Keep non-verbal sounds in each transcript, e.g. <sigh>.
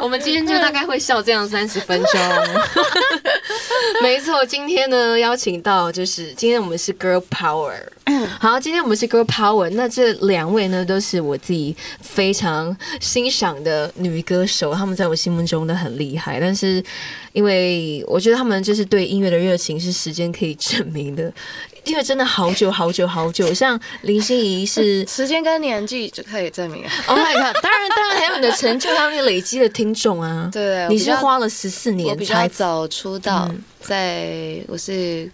我们今天就大概会笑这样三十分钟。<laughs> 没错，今天呢邀请到就是今天我们是 Girl Power。<laughs> 好，今天我们是 Girl Power。那这两位呢都是我自己非常欣赏的女歌手，她们在我心目中都很厉害。但是因为我觉得她们就是对音乐的热情是时间可以证明的。因为真的好久好久好久，像林心怡是 <laughs> 时间跟年纪就可以证明。Oh my god！当然当然还有你的成就，还有你累积的听众啊。对，你是花了十四年才早出道，嗯、在我是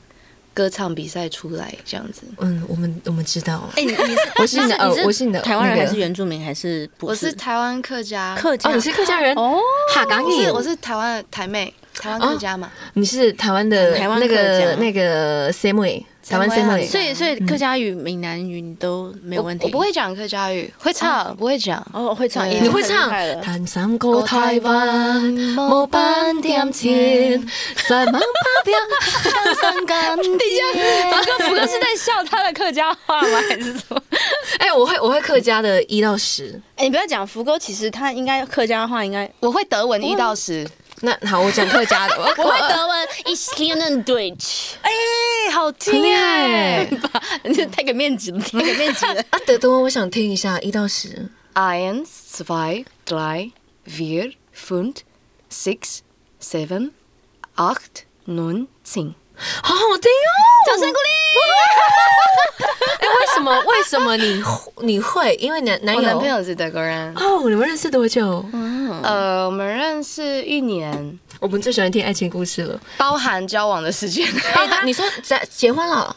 歌唱比赛出来这样子。嗯，我们我们知道。哎、欸，你是 <laughs> 我是你的呃，我是你的台湾人还是原住民还是不是？我是台湾客家。客家，哦，你是客家人哦。哈港语，我是台湾的台妹，台湾客家嘛。哦、你是台湾的台湾那个那个 Sammy 台湾 C 所以所以客家语、闽南语你都没有问题。我不会讲客家语，会唱不会讲。哦，会唱，你会唱。谈三个台湾，无半点钱，三万八边三干爹。<laughs> 福哥，福哥是在笑他的客家话吗？还是什么？<laughs> 哎，我会我会客家的一到十。哎，你不要讲福哥，其实他应该客家话应该我会德文一到十。那好，我讲客家的，我会德文，Ich kann Deutsch。哎，好听哎，你就太给面子了，太给面子了。啊，德文我想听一下，一到十。Eins, zwei, drei, vier, fünf, sechs, sieben, acht, neun, zehn。好好听哦，掌声鼓励。<laughs> 哎，为什么？为什么你你会？因为男男友男朋友是德国人哦。你们认识多久？呃，我们认识一年。我们最喜欢听爱情故事了，包含交往的时间。你说在结婚了？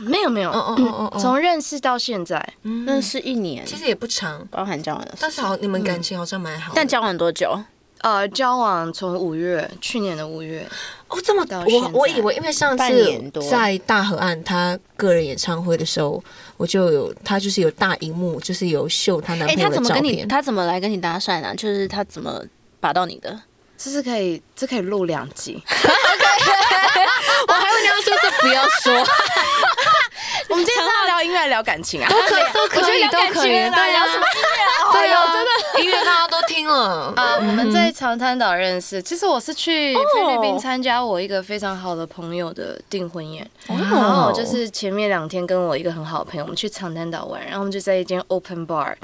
没 <coughs> 有没有，嗯嗯嗯嗯，从认识到现在，认识一年，其实也不长，包含交往的。但是好，你们感情好像蛮好。但交往多久？呃，交往从五月，去年的五月。哦，这么到我我以为，因为上次在大河岸他个人演唱会的时候，我就有他就是有大荧幕，就是有秀他男朋友的照片。他怎么跟你？他怎么来跟你搭讪呢？就是他怎么把到你的？这是可以，这可以录两集。<laughs> 我还以为你要说这不要说。<laughs> 我们今天是要聊音乐，聊感情啊？都可以，都可以，都可以。对聊什么音乐？对啊，真的音乐大家都听了。啊。我们在长滩岛认识，其实我是去菲律宾参加我一个非常好的朋友的订婚宴，然后就是前面两天跟我一个很好的朋友，我们去长滩岛玩，然后我们就在一间 open bar，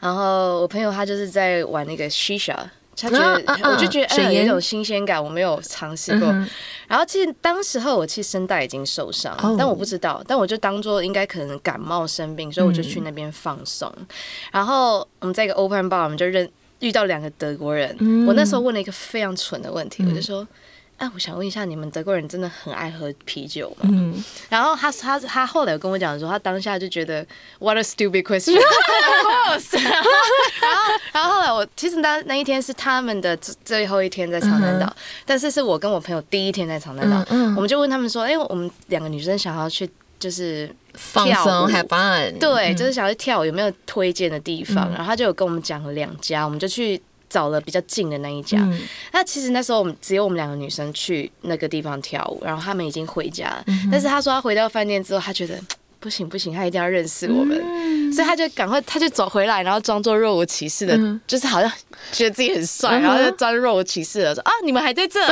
然后我朋友他就是在玩那个 shisha。他觉得，我就觉得哎，有一种新鲜感，我没有尝试过。然后其实当时候我其实声带已经受伤，但我不知道，但我就当做应该可能感冒生病，所以我就去那边放松。然后我们在一个 open bar，我们就认遇到两个德国人。我那时候问了一个非常蠢的问题，我就说。哎，我想问一下，你们德国人真的很爱喝啤酒吗？嗯，然后他他他后来有跟我讲说，他当下就觉得 What a stupid question。<laughs> <laughs> 然后然后后来我其实那那一天是他们的最后一天在长滩岛，但是是我跟我朋友第一天在长滩岛，我们就问他们说，哎，我们两个女生想要去就是放松 have fun，对，就是想要去跳舞，有没有推荐的地方？然后他就有跟我们讲了两家，我们就去。找了比较近的那一家，嗯、那其实那时候我们只有我们两个女生去那个地方跳舞，然后他们已经回家了。嗯、但是他说他回到饭店之后，他觉得 <tsk> 不行不行，他一定要认识我们，嗯、所以他就赶快他就走回来，然后装作若无其事的，嗯、就是好像觉得自己很帅，嗯、然后就装若无其事的说啊，你们还在这。<laughs>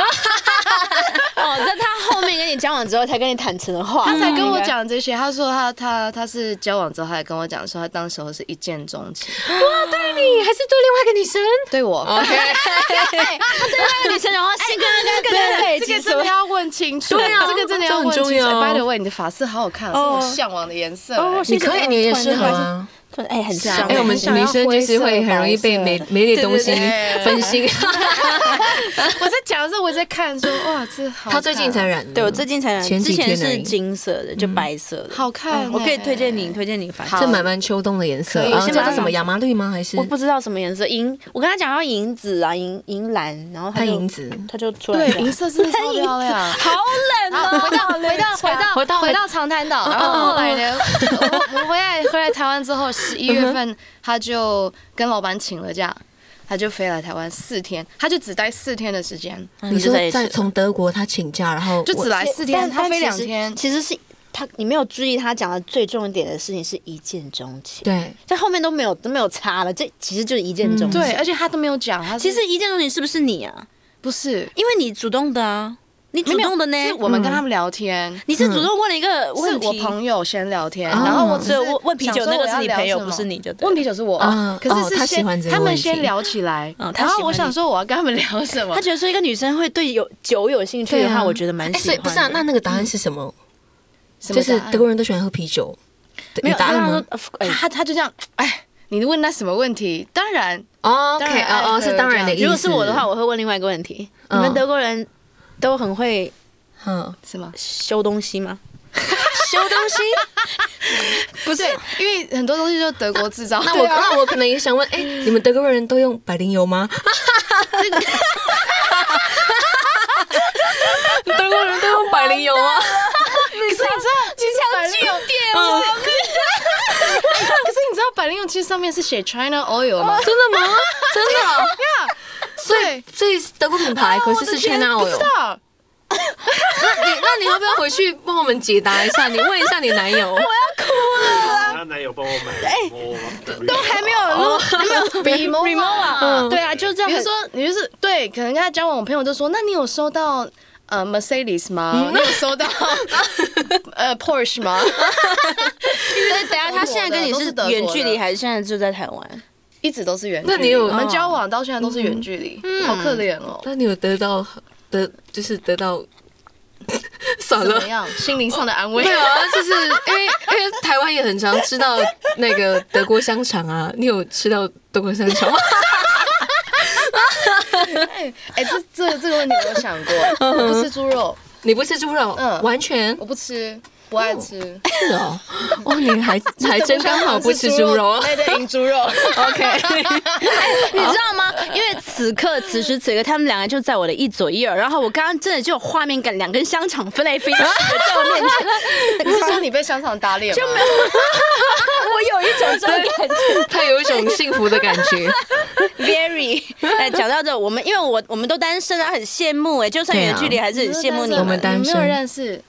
哦，在他后面跟你交往之后才跟你坦诚的话，他才跟我讲这些。他说他他他是交往之后，他还跟我讲说他当时候是一见钟情。哇，对你还是对另外一个女生？对我。OK，<laughs> 他对另外一个女生，然后先跟那个人这个真的要问清楚。对啊，这个真的要问清楚。By the way，你的发色好好看，是我向往的颜色。哦，你可以，你也适合啊。哎，很香。哎，我们女生就是会很容易被美美丽的东西 <laughs> 分心。<laughs> 我在讲的时候，我在看说，哇，这好。他最近才染的。对，我最近才染。之前是金色的，就白色的，好看。我可以推荐你，推荐你。这满满秋冬的颜色。这叫什么亚麻绿吗？还是我不知道什么颜色。银，我跟他讲要银紫啊，银银蓝，然后他银紫，他就出来。对，银色是超漂亮。好冷啊！回到回到回到回到回到长滩岛，然后后来呢，我我回来回来台湾之后，十一月份。他就跟老板请了假，他就飞来台湾四天，他就只待四天的时间。你说在从德国他请假，然后就只来四天，他飞两天。其实是他你没有注意他讲的最重点的事情是一见钟情，对，在后面都没有都没有差了，这其实就是一见钟情。对，而且他都没有讲，他其实一见钟情是不是你啊？不是，因为你主动的啊。你主动的呢？是我们跟他们聊天，你是主动问了一个问题。是我朋友先聊天，然后我只有问问啤酒那个是你朋友，不是你就问啤酒是我。可是是先他们先聊起来，然后我想说我要跟他们聊什么？他觉得说一个女生会对有酒有兴趣的话，我觉得蛮喜欢。不是啊，那那个答案是什么？就是德国人都喜欢喝啤酒。没有答案吗？他他就这样，哎，你问他什么问题？当然，OK，哦哦，是当然的意思。如果是我的话，我会问另外一个问题：你们德国人都很会。嗯，是吗？修东西吗？<laughs> 修东西 <laughs> 不是，因为很多东西就德国制造。那我那我可能也想问，哎，你们德国人都用百灵油吗？德国人都用百灵油吗？<laughs> 可是你知道，其实百灵油店，可是你知道百灵油其实上面是写 China Oil 吗？真的吗？真的呀？所以所以德国品牌，可是是 China Oil。<laughs> 那你那你要不要回去帮我们解答一下？你问一下你男友。<laughs> 我要哭了。他男友帮我买。哎，都还没有录，没有 remote <laughs> 啊。对啊，就这样。比如说，你就是对，可能跟他交往，我朋友就说：“那你有收到呃 Mercedes 吗？你有收到呃 Porsche 吗？”因为等下他现在跟你是远距离，还是现在就在台湾？一直都是远距离。那你有我们交往到现在都是远距离，好可怜哦。那你有得到？得就是得到，<laughs> 算了，怎么样？心灵上的安慰。对啊，就是因为因为台湾也很常吃到那个德国香肠啊，你有吃到德国香肠吗？哎哎，这这这个问题我有想过，我不吃猪肉，你不吃猪肉，嗯，完全我不吃。不爱吃是哦，哦，你还 <laughs> 还真刚好不吃猪肉，<laughs> 对对，赢猪肉，<laughs> OK，你知道吗？因为此刻此时此刻，他们两个就在我的一左一右，然后我刚刚真的就有画面感，两根香肠飞来飞去在我面前。你是说你被香肠打脸吗？就没有，我有一种这种感觉，他有一种幸福的感觉。Very，哎，讲到这，我们因为我我们都单身啊，很羡慕哎，就算远距离还是很羡慕你们。我们单身，没有认识。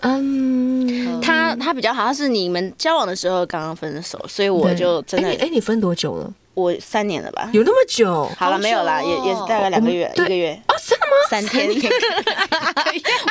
嗯，他他比较好像是你们交往的时候刚刚分手，所以我就真的哎，你分多久了？我三年了吧？有那么久？好了，没有啦，也也是大概两个月，一个月哦，真的吗？三天，<laughs>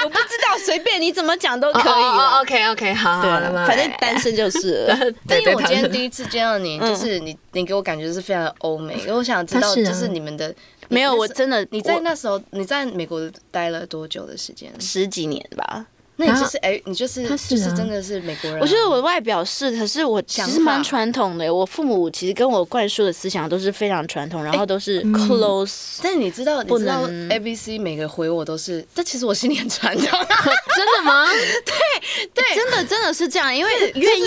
我不知道，随便你怎么讲都可以。OK OK，好，好了，反正单身就是。但因为我今天第一次见到你，就是你，你给我感觉是非常的欧美，因为我想知道就是你们的。没有，我真的你在那时候你在美国待了多久的时间？十几年吧。那你就是哎，你就是就是真的是美国人。我觉得我的外表是，可是我其实蛮传统的。我父母其实跟我灌输的思想都是非常传统，然后都是 close。<laughs> 但你知道，你知道 A B C 每个回我都是，但其实我心里很传统。<laughs> 真的吗？<laughs> 对对，真的真的是这样，因为愿意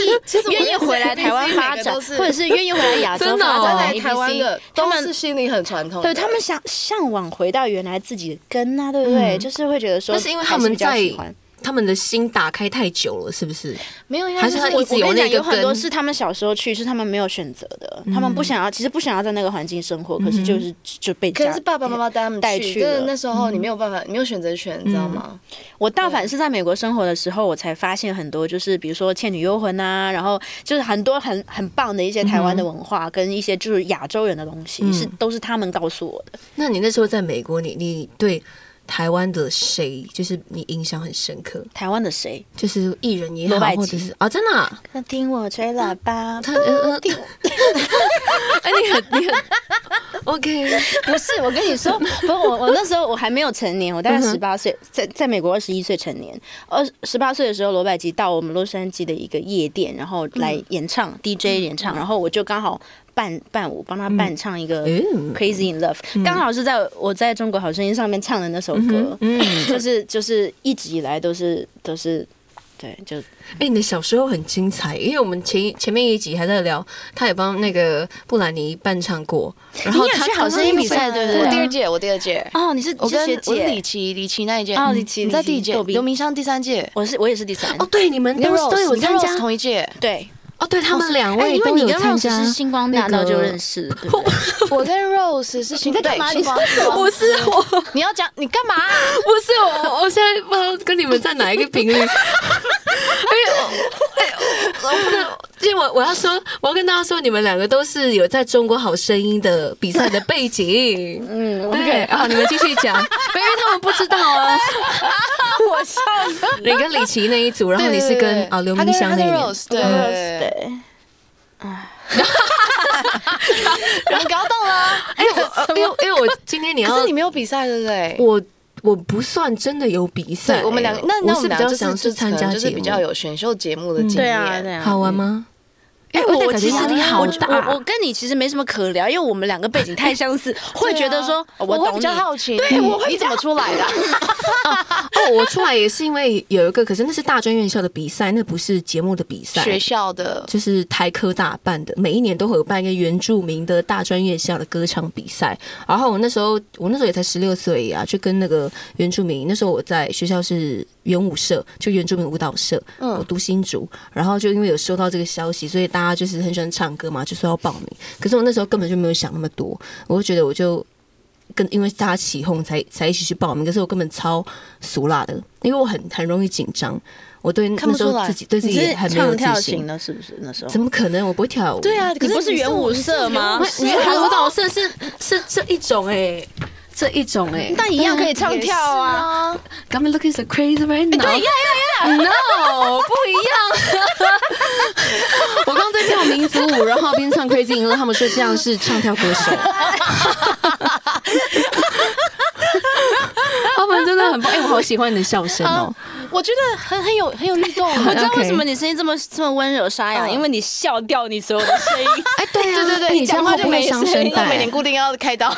愿意回来台湾发展，或者是愿意回来亚洲发展在台湾的，他们是心里很传统。对他们想向往回到原来自己的根啊，对不对？就是会觉得说，那是因为他们在。他们的心打开太久了，是不是？没有，还是他一直有那个。有很多是他们小时候去，是他们没有选择的。他们不想要，其实不想要在那个环境生活，可是就是就被。可是爸爸妈妈带他们带去的。那时候你没有办法，你没有选择权，你知道吗？我倒反是在美国生活的时候，我才发现很多，就是比如说《倩女幽魂》啊，然后就是很多很很棒的一些台湾的文化，跟一些就是亚洲人的东西，是都是他们告诉我的。那你那时候在美国，你你对？台湾的谁就是你印象很深刻？台湾的谁？就是艺人也好，或者是啊，真的。他听我吹喇叭，他听。<laughs> 哎，你很你很 <laughs> OK。不是，我跟你说，不是我我那时候我还没有成年，我大概十八岁，在在美国二十一岁成年。二十八岁的时候，罗百吉到我们洛杉矶的一个夜店，然后来演唱 DJ 演唱，然后我就刚好。伴伴舞，帮他伴唱一个《Crazy in Love》，刚好是在我在中国好声音上面唱的那首歌，嗯，就是就是一直以来都是都是，对，就哎，你的小时候很精彩，因为我们前前面一集还在聊，他也帮那个布兰妮伴唱过，然后他好声音比赛，对不对？我第二届，我第二届，哦，你是我跟我李琦李琦那一届，哦，李琦你在第一届，刘明湘第三届，我是我也是第三，哦，对，你们都都有参加同一届，对。哦，对他们两位，因为你跟 Rose 是星光大道就认识，<laughs> 我跟 Rose 是星光大道。不是我，<laughs> 你要讲你干嘛？<laughs> 不是我，我现在不知道跟你们在哪一个频率。我不能，因为我我要说，我要跟大家说，你们两个都是有在中国好声音的比赛的背景。<laughs> 嗯，对，好，你们继续讲，<laughs> 因为他们不知道啊。<laughs> 我笑死。你跟李琦那一组，然后你是跟啊刘明湘那边。对对。哎。然后搞懂了。哎，因为因为我今天你要，可是你没有比赛对不对？我。我不算真的有比赛，我们两个，那那我们比较想是参加，就是比较有选秀节目的经验，对啊，对啊，好玩吗？哎，我其实你好大，我跟你其实没什么可聊，因为我们两个背景太相似，<laughs> 会觉得说，我比较好奇，对，我你怎么出来的？<laughs> 哦，我出来也是因为有一个，可是那是大专院校的比赛，那不是节目的比赛。学校的就是台科大办的，每一年都会有办一个原住民的大专院校的歌唱比赛。然后我那时候，我那时候也才十六岁啊，就跟那个原住民。那时候我在学校是原舞社，就原住民舞蹈社。嗯，我读新竹，然后就因为有收到这个消息，所以大家就是很喜欢唱歌嘛，就说要报名。可是我那时候根本就没有想那么多，我就觉得我就。跟因为大家起哄才才一起去报名，可是我根本超俗辣的，因为我很很容易紧张，我对那时候自己对自己也很没有自信了，是不是那时候？怎么可能？我不会跳舞。对啊，你不是元舞社吗？原舞蹈社是是这一种哎、欸，这一种哎、欸，但一样可以唱跳啊。Got me looking so crazy right now。对呀呀呀，No，<laughs> 不一样。<laughs> 我刚刚在跳民族舞，然后边唱 crazy，然后他们说这样是唱跳歌手。<laughs> 他们真的很棒，哎，我好喜欢你的笑声哦，我觉得很很有很有律动。我知道为什么你声音这么这么温柔沙哑，因为你笑掉你所有的声音。哎，对呀，对对对，你讲话就没声音，每年固定要开刀。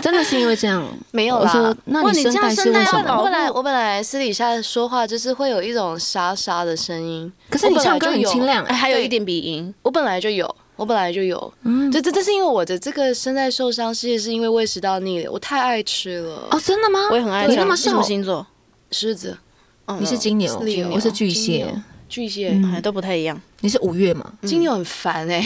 <laughs> 真的是因为这样？没有啦。那你声带是为什么？我本来我本来私底下说话就是会有一种沙沙的声音，可是你唱歌很清亮，还有一点鼻音。我本来就有。我本来就有，嗯，这这这是因为我的这个声带受伤，其实是因为胃食道逆流，我太爱吃了。哦，真的吗？我也很爱吃。你那么什么星座？狮子。你是金牛，我是巨蟹，巨蟹好像都不太一样。你是五月嘛？金牛很烦哎，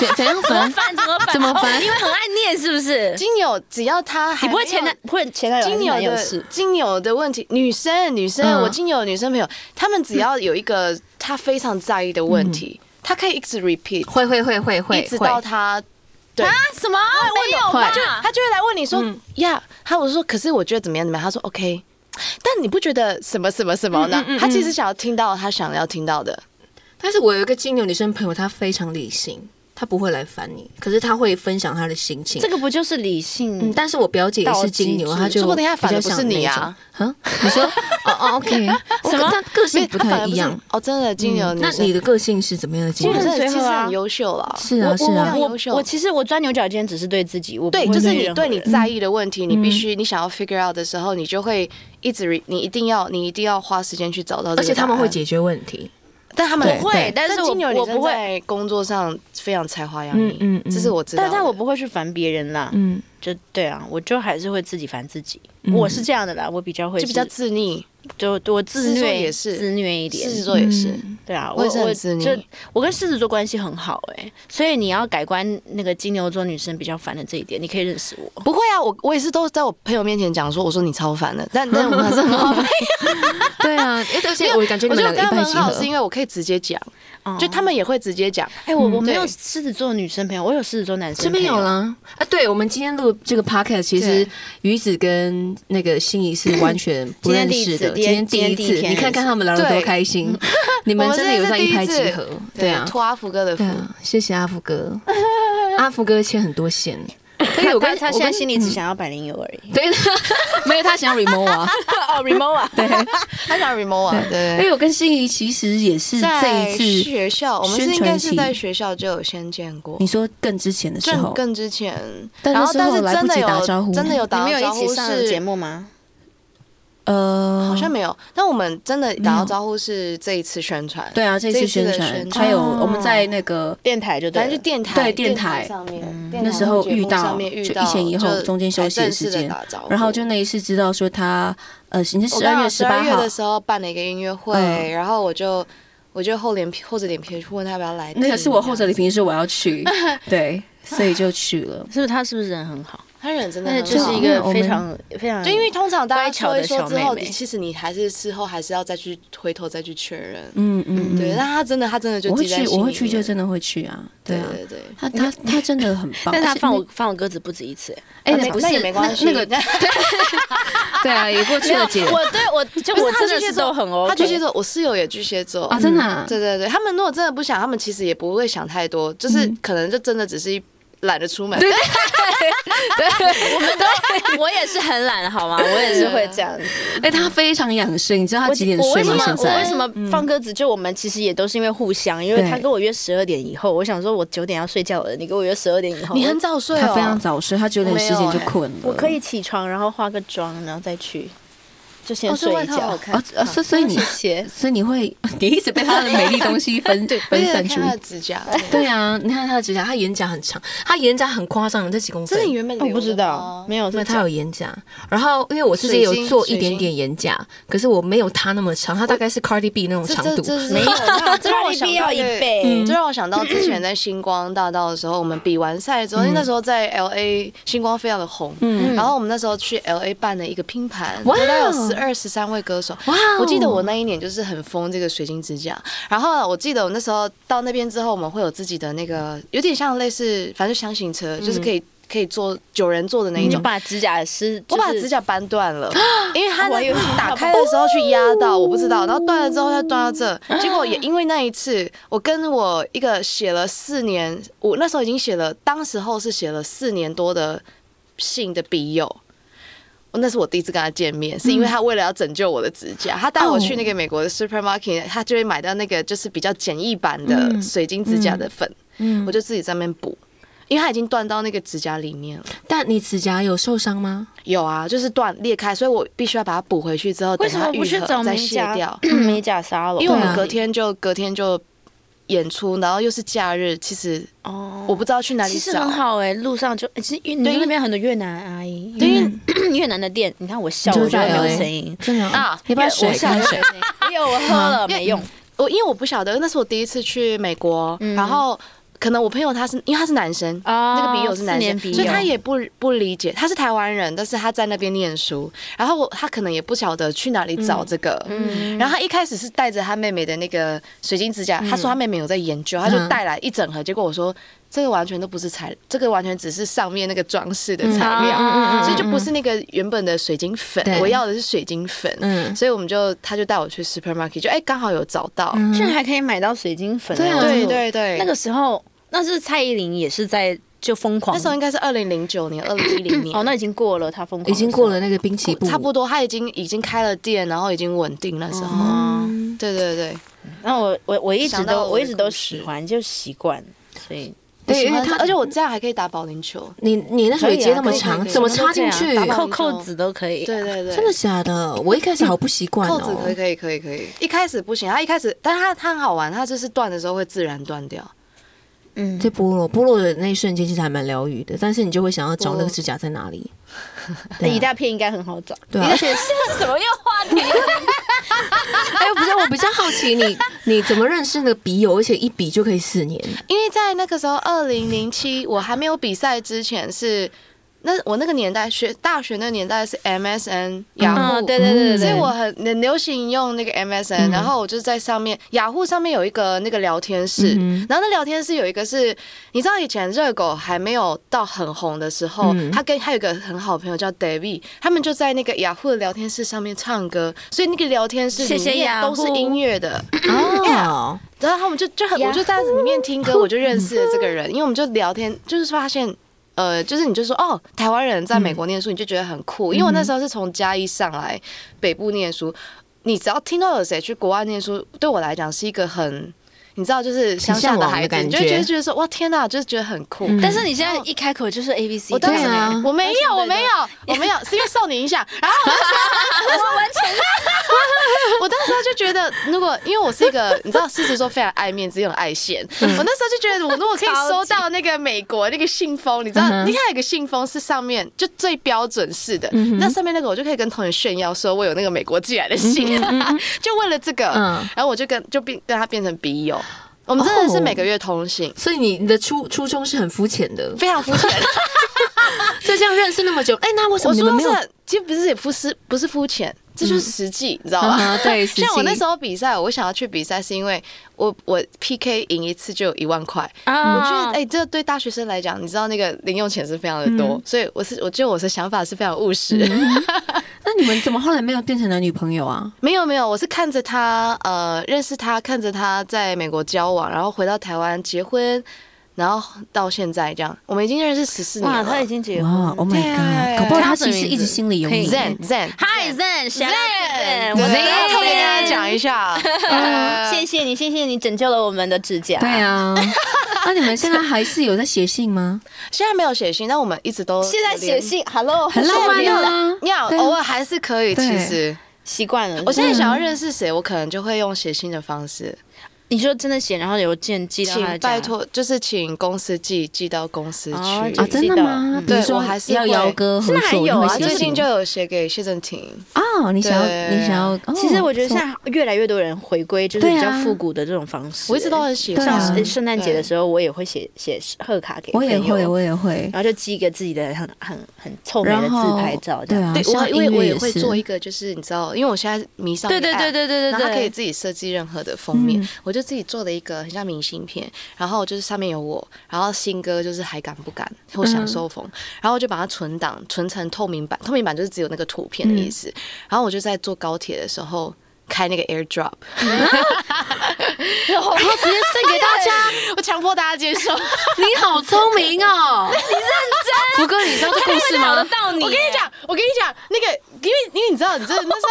怎怎样烦？怎么烦？怎么烦？因为很爱念，是不是？金牛只要他，你不会前男，不会前男友。金牛的金牛的问题，女生女生，我金牛的女生朋友，他们只要有一个他非常在意的问题。他可以一直 repeat，会会会会会，一直到他对啊什么没有吧？就他就会来问你说呀，他我说可是我觉得怎么样怎么样？他说 OK，但你不觉得什么什么什么呢？他其实想要听到他想要听到的。但是我有一个金牛女生朋友，她非常理性。他不会来烦你，可是他会分享他的心情。这个不就是理性？嗯，但是我表姐也是金牛，她就比较想不是你啊。嗯，你说哦哦，OK，<laughs> 什么？他个性不太一样哦，真的金牛。那你的个性是怎么样的？金牛其实很优秀了，是啊是啊，我我其实我钻牛角尖只是对自己，我对就是你对你在意的问题，你必须你想要 figure out 的时候，你就会一直你一定要你一定要花时间去找到，而且他们会解决问题。但他们不会，但是金牛女生在工作上非常才华洋溢，嗯，这是我知道。但但我不会去烦别人啦，嗯，就对啊，我就还是会自己烦自己。我是这样的啦，我比较会，就比较自溺。就我自虐也是自虐一点，狮子座也是，对啊，我我就我跟狮子座关系很好哎，所以你要改观那个金牛座女生比较烦的这一点，你可以认识我。不会啊，我我也是都在我朋友面前讲说，我说你超烦的，但但我们还是很好。对啊，而且我感觉你们两个一拍即合，是因为我可以直接讲，就他们也会直接讲。哎，我我没有狮子座女生朋友，我有狮子座男生。这边有啦。啊，对，我们今天录这个 podcast，其实鱼子跟那个心仪是完全不认识的。今天第一次，你看看他们聊得多开心，你们真的有在一拍即合，对啊，托阿福哥的福，谢谢阿福哥，<laughs> 阿福哥牵很多线，所以我跟他现在心里只想要百灵油而已，对，<laughs> 没有他想要 remove 啊，<laughs> 哦 remove 啊，对，<laughs> 他想要 remove 啊，对，因为我跟心仪其实也是这一次学校，我们是应该是在学校就有先见过，你说更之前的时候，更之前，然后但是来不及打招呼，真的有打没有一起上节目吗？呃，好像没有。但我们真的打到招呼是这一次宣传，对啊，这一次宣传还有我们在那个电台，就反正就电台，对电台。上面，那时候遇到就一前一后中间休息的时间，然后就那一次知道说他呃，是十二月十八号。的时候办了一个音乐会，然后我就我就厚脸皮厚着脸皮去问他要不要来，那个是我厚着脸皮说我要去，<laughs> 对，所以就去了。是不是他是不是人很好？他人真的那就是一个非常非常，就因为通常大家说一说之后，其实你还是事后还是要再去回头再去确认。嗯嗯，对。但他真的，他真的就我会去，我会去就真的会去啊。对对对，他他他真的很棒。但他放我放我鸽子不止一次，哎，不是也没关系。那个 <laughs> 对啊，也过去了姐。我对我就我真的是都很 OK。他巨蟹座，我室友也巨蟹座啊，真的。对对对，他们如果真的不想，他们其实也不会想太多，就是可能就真的只是一。懒得出门，对对对，我们都，我也是很懒，好吗？我也是会这样子。哎，他非常养生，你知道他几点睡吗？现在我为什么放鸽子？就我们其实也都是因为互相，因为他跟我约十二点以后，我想说我九点要睡觉了，你跟我约十二点以后，你很早睡，他非常早睡，他九点十点就困了。我可以起床，然后化个妆，然后再去。就先睡一觉。哦，所所以你，<laughs> 所以你会，你一直被他的美丽东西分 <laughs> 分散出。他的指甲，<laughs> 对啊，你看他的指甲，他眼甲很长，他眼甲很夸张，这几公分。这你原本我不知道，没有，因为他有眼甲。然后因为我自己有做一点点眼甲，可是我没有他那么长，他大概是 Cardi B 那种长度。没有，这让我想到一倍，这让我想到之前在星光大道的时候，我们比完赛之后，因为那时候在 LA 星光非常的红，嗯，然后我们那时候去 LA 办了一个拼盘，大概有十。二十三位歌手，哇！我记得我那一年就是很疯这个水晶指甲。然后我记得我那时候到那边之后，我们会有自己的那个，有点像类似，反正箱型车，就是可以可以坐九人坐的那一种。把指甲是，我把指甲掰断了，<gasps> 因为它打开的时候去压到，我不知道。然后断了之后它断到这，结果也因为那一次，我跟我一个写了四年，我那时候已经写了，当时候是写了四年多的信的笔友。那是我第一次跟他见面，是因为他为了要拯救我的指甲，他带我去那个美国的 supermarket，他就会买到那个就是比较简易版的水晶指甲的粉，嗯我就自己在那边补，因为他已经断到那个指甲里面了。但你指甲有受伤吗？有啊，就是断裂开，所以我必须要把它补回去之后，等它愈合再卸掉。美甲沙龙，因为我们隔天就隔天就演出，然后又是假日，其实哦，我不知道去哪里找。其实很好哎，路上就其实你那边很多越南阿姨，<clears throat> 越南的店，你看我笑，我觉得没有声音，真的啊！你把水下水，没有，<laughs> 我喝了 <laughs> 没用。我因为我不晓得，那是我第一次去美国，然后。可能我朋友他是因为他是男生，oh, 那个笔友是男生，所以他也不不理解。他是台湾人，但是他在那边念书，然后他可能也不晓得去哪里找这个。嗯，然后他一开始是带着他妹妹的那个水晶指甲，嗯、他说他妹妹有在研究，他就带来一整盒。结果我说这个完全都不是材，这个完全只是上面那个装饰的材料，嗯、所以就不是那个原本的水晶粉。我要的是水晶粉，嗯，所以我们就他就带我去 supermarket，就哎刚好有找到，居然还可以买到水晶粉。对对对对，那个时候。那是蔡依林也是在就疯狂，那时候应该是二零零九年、二零一零年。哦，那已经过了，他疯狂已经过了那个滨崎步，差不多他已经已经开了店，然后已经稳定那时候，嗯、对对对。然后我我我一直都我一直都喜欢，就习惯，所以对，因为他而且我这样还可以打保龄球，你你那时候也接那么长，怎么插进去？扣扣子都可以，对对对，真的假的？我一开始好不习惯哦，扣子可以可以可以可以，一开始不行，他一开始，但是他他很好玩，他就是断的时候会自然断掉。嗯，这剥落剥落的那一瞬间其实还蛮疗愈的，但是你就会想要找那个指甲在哪里？<laughs> 那一大片应该很好找。对，而且是 <laughs> 什么又话题？<laughs> 哎，不是，我比较好奇你你怎么认识那个笔友，而且一笔就可以四年？因为在那个时候，二零零七，我还没有比赛之前是。那我那个年代学大学那个年代是 MSN 雅虎，对对对，所以我很很流行用那个 MSN，然后我就在上面雅虎上面有一个那个聊天室，然后那聊天室有一个是，你知道以前热狗还没有到很红的时候，他跟他有个很好朋友叫 David，他们就在那个雅虎的聊天室上面唱歌，所以那个聊天室里面都是音乐的哦，<clears throat> 然后他们就就很我就在里面听歌，我就认识了这个人，因为我们就聊天，就是发现。呃，就是你就说哦，台湾人在美国念书，你就觉得很酷。因为我那时候是从嘉义上来北部念书，你只要听到有谁去国外念书，对我来讲是一个很。你知道，就是乡下的孩子，你就觉。得觉得说，哇，天哪，就是觉得很酷。但是你现在一开口就是 A B C，我当时我没有，我没有，我没有，是因为受你影响。然后我 <laughs> 我完全，<laughs> 我当时就觉得，如果因为我是一个，你知道，狮子座非常爱面子又很爱现。我那时候就觉得，我如果可以收到那个美国那个信封，你知道，你看有个信封是上面就最标准式的，那上面那个我就可以跟同学炫耀，说我有那个美国寄来的信，<laughs> 就为了这个，然后我就跟就变跟他变成笔友。我们真的是每个月通信，所以你你的初初衷是很肤浅的，非常肤浅。<laughs> 就这样认识那么久，哎，那为什么你们没有？其实不是也不是不是肤浅。这就是实际，你知道吗？对，<laughs> 像我那时候比赛，我想要去比赛，是因为我我 PK 赢一次就有一万块。我觉得，哎，这对大学生来讲，你知道那个零用钱是非常的多，所以我是我觉得我的想法是非常务实。<laughs> 那你们怎么后来没有变成男女朋友啊？没有没有，我是看着他呃认识他，看着他在美国交往，然后回到台湾结婚。然后到现在这样，我们已经认识十四年了。他已经结婚了。Oh my god！搞不好他其实一直心里有你。Zen Zen，Hi Zen，Zen，我要特别跟大家讲一下，<laughs> 谢谢你，谢谢你拯救了我们的指甲。对啊，<laughs> 那你们现在还是有在写信吗？现在没有写信，但我们一直都现在写信，Hello，很浪漫啊。要偶尔还是可以，其实习惯了。我现在想要认识谁，我可能就会用写信的方式。你说真的写，然后邮件寄到他家，拜托，就是请公司寄，寄到公司去啊？真的吗？对，我还是要姚哥合作。有啊，最近就有写给谢正廷哦，你想要，你想要？其实我觉得现在越来越多人回归，就是比较复古的这种方式。我一直都很喜欢。像圣诞节的时候，我也会写写贺卡给我也会，我也会，然后就寄一个自己的很很很臭美的自拍照。对啊，我因为我也会做一个，就是你知道，因为我现在迷上对对对对对对，然后他可以自己设计任何的封面，我就自己做的一个。很像明信片，然后就是上面有我，然后新歌就是还敢不敢或享受风，然后我就把它存档，存成透明版，透明版就是只有那个图片的意思。然后我就在坐高铁的时候开那个 AirDrop，<laughs> 然后直接送给大家，我强迫大家接受。<laughs> 你好聪明哦，<laughs> 你认真。福哥，你知道这故事吗？我跟你讲，我跟你讲，那个因为因为你知道，你这那时候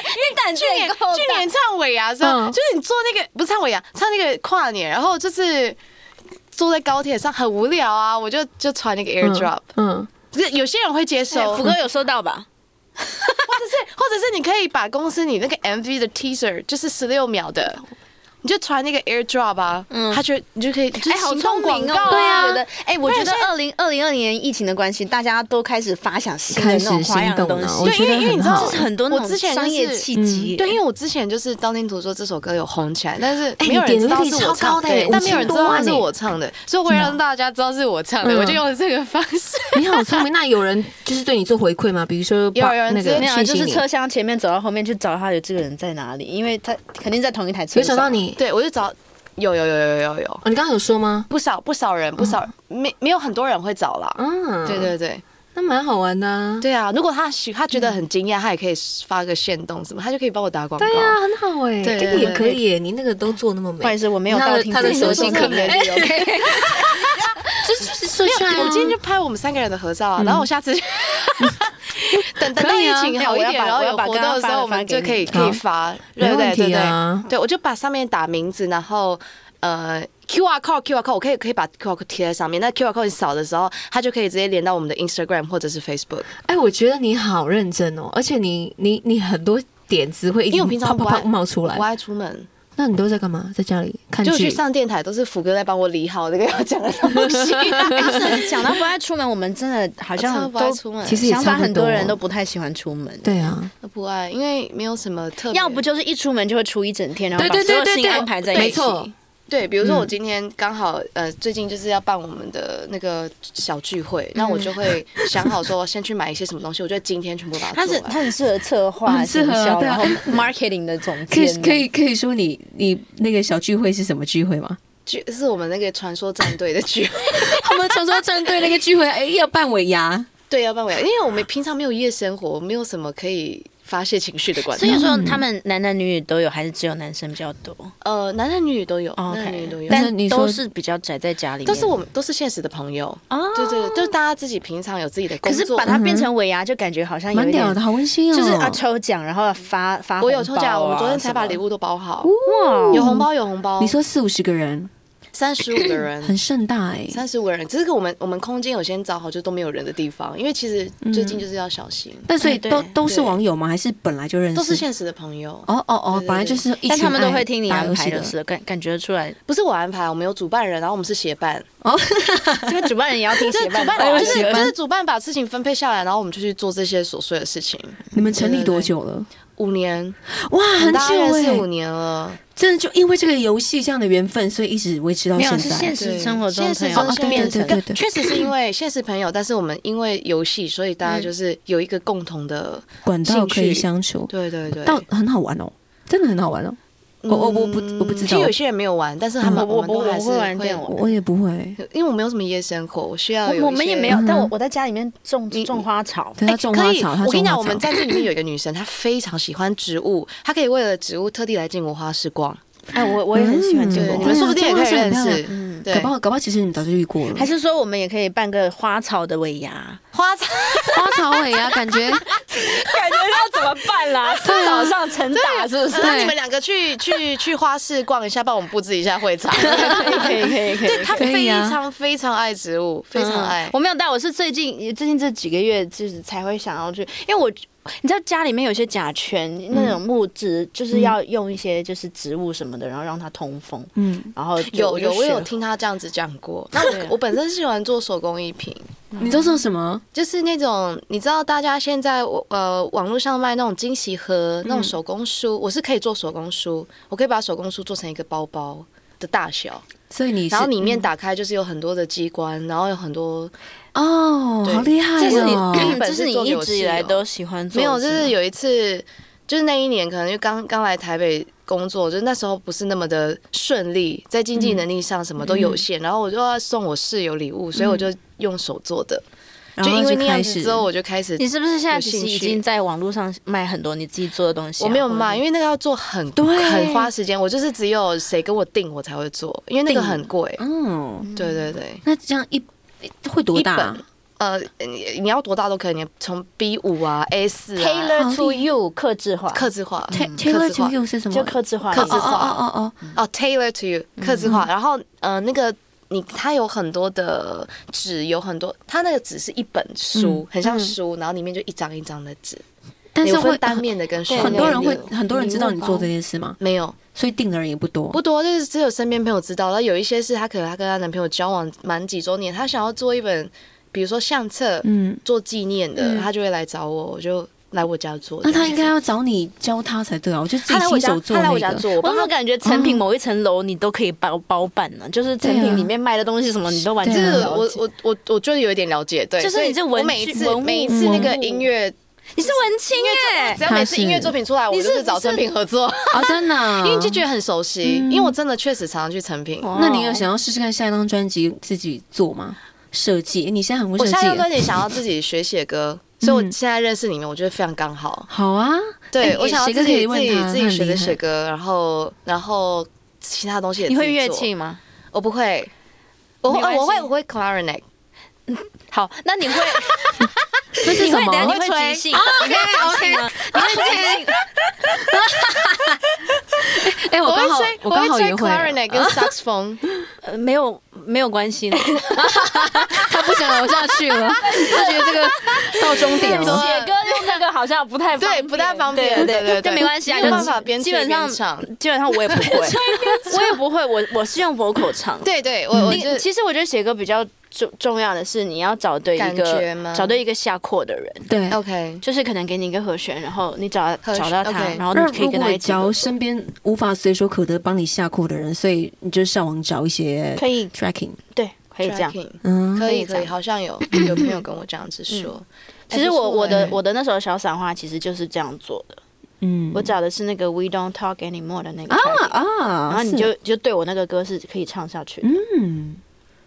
因为胆去年去年唱尾牙的时候，就是你做那个不是唱尾牙，唱那个跨年，然后就是坐在高铁上很无聊啊，我就就传那个 AirDrop，嗯，就是有些人会接受，福哥有收到吧？或者是或者是你可以把公司你那个 MV 的 teaser 就是十六秒的。你就传那个 AirDrop 啊，嗯，他觉得你就可以，哎，好聪明哦，对啊，哎，我觉得二零二零二零年疫情的关系，大家都开始发想新的那种花样的东西，对，因为因为你知道，这是很多我之前商业契机，对，因为我之前就是《当听途说》这首歌有红起来，但是没有人知道是我唱的，但没有人知道是我唱的，所以我会让大家知道是我唱的，我就用了这个方式。你好聪明，那有人就是对你做回馈吗？比如说有人那个那样，就是车厢前面走到后面去找他的这个人在哪里，因为他肯定在同一台车上。有找到你？对，我就找。有有有有有有，你刚刚有说吗？不少不少人，不少没没有很多人会找啦。嗯，对对对，那蛮好玩的。对啊，如果他喜他觉得很惊讶，他也可以发个线动什么，他就可以帮我打广告。对啊，很好哎，这个也可以。你那个都做那么美，不好意思，我没有到他的手心可美。<laughs> <laughs> <laughs> 就是说，我今天就拍我们三个人的合照啊，然后我下次 <laughs> 等等到疫情好一点，然后有活动的时候，我们就可以可以发，对对对对对，我就把上面打名字，然后呃 QR code QR code，我可以可以把 QR code 贴在上面，那 QR code 你扫的时候，它就可以直接连到我们的 Instagram 或者是 Facebook。哎，我觉得你好认真哦，而且你你你很多点子会一直啪啪啪冒出来，不爱出门。那你都在干嘛？在家里看剧？就去上电台，都是福哥在帮我理好这个要讲的东西。<laughs> 讲到不爱出门，我们真的好像不爱出门。其实想法很多人都不太喜欢出门。对啊，不爱，因为没有什么特别。要不就是一出门就会出一整天，然后把所有事情安排在一起。对，比如说我今天刚好呃，最近就是要办我们的那个小聚会，那我就会想好说先去买一些什么东西，我就今天全部把它。他是他很适合策划、营销，然后 marketing 的总监。可以可以可以说你你那个小聚会是什么聚会吗？聚是我们那个传说战队的聚会。<laughs> 我们传说战队那个聚会，哎，要办尾牙。对，要办尾牙，因为我们平常没有夜生活，没有什么可以。发泄情绪的关系，所以说他们男男女女都有，还是只有男生比较多？呃，男男女女都有，男男女女都有，但你都是比较宅在家里，都是我们都是现实的朋友。哦。对对，就是大家自己平常有自己的工作，可是把它变成尾牙，就感觉好像有点蛮屌的，好温馨哦。就是啊抽奖，然后发发，我有抽奖，我们昨天才把礼物都包好，哇，有红包有红包。你说四五十个人。三十五个人，<coughs> 很盛大哎！三十五个人，只是我们我们空间有先找好，就都没有人的地方，因为其实最近就是要小心。但所以都都是网友吗？还是本来就认识？都是现实的朋友。哦哦哦，本来就是，但他们都会听你安排的事，感感觉出来。不是我安排，我们有主办人，然后我们是协办。哦，<laughs> 这个主办人也要听协办，<laughs> 就是就是主办把事情分配下来，然后我们就去做这些琐碎的事情。你们成立多久了？五年，哇，很久哎，四五年了。真的就因为这个游戏这样的缘分，所以一直维持到现在。是现实生活中现实中变成，对对对，确实是因为现实朋友，但是我们因为游戏，所以大家就是有一个共同的管道可以相处。对对对，到很好玩哦，真的很好玩哦。我我我不我不知道，其实有些人没有玩，但是他们我我我会玩电玩，我也不会，因为我没有什么夜生活，我需要我们也没有，但我我在家里面种种花草，哎，可以。我跟你讲，我们在这里面有一个女生，她非常喜欢植物，她可以为了植物特地来进我花市逛。哎，我我也很喜欢这个，你们说不定也可以认识。嗯，搞不好搞不好，其实你们早就遇过了。还是说，我们也可以办个花草的尾牙？花草花草尾牙，感觉 <laughs> 感觉要怎么办啦？早上成打是不是？那你们两个去去去花市逛一下，帮我们布置一下会场。<laughs> 可以可以可以可以。对，他非常非常爱植物，非常爱。我没有带，我是最近最近这几个月就是才会想要去，因为我。你知道家里面有些甲醛，那种木质，就是要用一些就是植物什么的，然后让它通风。嗯，然后有有我有听他这样子讲过。<laughs> 那我我本身是喜欢做手工艺品。你都做什么？就是那种你知道大家现在呃网络上卖那种惊喜盒，那种手工书，我是可以做手工书，我可以把手工书做成一个包包的大小。所以你然后里面打开就是有很多的机关，然后有很多。哦，好厉害！这是你，<clears throat> 这是你一直以来都喜欢做。没有，就是有一次，就是那一年，可能就刚刚来台北工作，就是那时候不是那么的顺利，在经济能力上什么都有限，然后我就要送我室友礼物，所以我就用手做的。就因为那样子之后，我就开始。你是不是现在其实已经在网络上卖很多你自己做的东西？我没有卖，因为那个要做很很花时间。我就是只有谁跟我订，我才会做，因为那个很贵。嗯，对对对。那这样一。会多大？啊？呃，你你要多大都可以，你从 B 五啊，A 四啊，Tailor to you，克制化，克制化，Tailor to you 是什么？就克制化，克制化，哦哦哦哦，Tailor to you，克制化。然后呃，那个你它有很多的纸，有很多，它那个纸是一本书，很像书，然后里面就一张一张的纸。但是会单面的跟很多人会很多人知道你做这件事吗？没有，所以订的人也不多，不多，就是只有身边朋友知道。然后有一些是她可能她跟她男朋友交往满几周年，她想要做一本，比如说相册，嗯，做纪念的，她就会来找我，我就来我家做。那她应该要找你教她才对啊！我就自己亲手做。她来我家做，我怎么感觉成品某一层楼你都可以包包办呢？就是成品里面卖的东西什么你都完全了解。我我我我觉得有一点了解，对，就是你这文每一次每一次那个音乐。你是文青耶，只要每次音乐作品出来，我就是找成品合作啊，真的，<laughs> 因为就觉得很熟悉，因为我真的确实常常去成品。那你有想要试试看下一张专辑自己做吗？设计？你现在很会设计。我下一张专辑想要自己学写歌，所以我现在认识你们，我觉得非常刚好。好啊，对我想要自己自己自己学着写歌，然后然后其他东西也。你会乐器吗？我不会，我会我会我会 clarinet。好，那你会？这是什么？你会即兴？OK OK，你会即兴？<laughs> 哎，我刚好我刚好也会。Clarinet 跟 <laughs> Saxophone，呃，没有没有关系的。<laughs> 他不想聊下去了，他觉得这个到终点了。写歌用那个好像不太对，不太方便。对对对，就没关系啊，没办法边基本上基本上我也不会，我也不会。我我是用 vocal 唱。对对，我我其实我觉得写歌比较。重重要的是你要找对一个找对一个下扩的人，对，OK，就是可能给你一个和弦，然后你找找到他，然后你可以跟他交身边无法随手可得帮你下扩的人，所以你就上网找一些可以。tracking，对，可以这样，嗯，可以可以，好像有有朋友跟我这样子说。其实我我的我的那首小散话其实就是这样做的，嗯，我找的是那个 We Don't Talk Anymore 的那个啊啊，然后你就就对我那个歌是可以唱下去，嗯。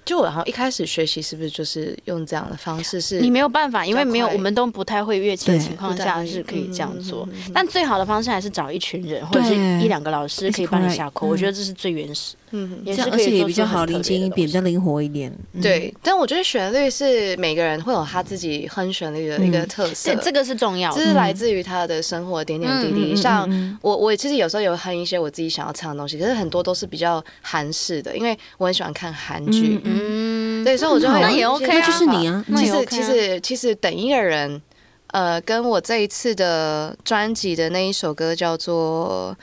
就我好像一开始学习是不是就是用这样的方式？是你没有办法，因为没有我们都不太会乐器的情况下是可以这样做。但最好的方式还是找一群人或者是一两个老师可以帮你下课。我觉得这是最原始，嗯，也是而且也比较好，灵机一点，比较灵活一点。对，但我觉得旋律是每个人会有他自己哼旋律的一个特色，这个是重要的，这是来自于他的生活点点滴滴。像我，我其实有时候有哼一些我自己想要唱的东西，可是很多都是比较韩式的，因为我很喜欢看韩剧，嗯，对。所以我就会，那也 OK 啊，就是你啊。其实其实其实等一个人，呃，跟我这一次的专辑的那一首歌叫做，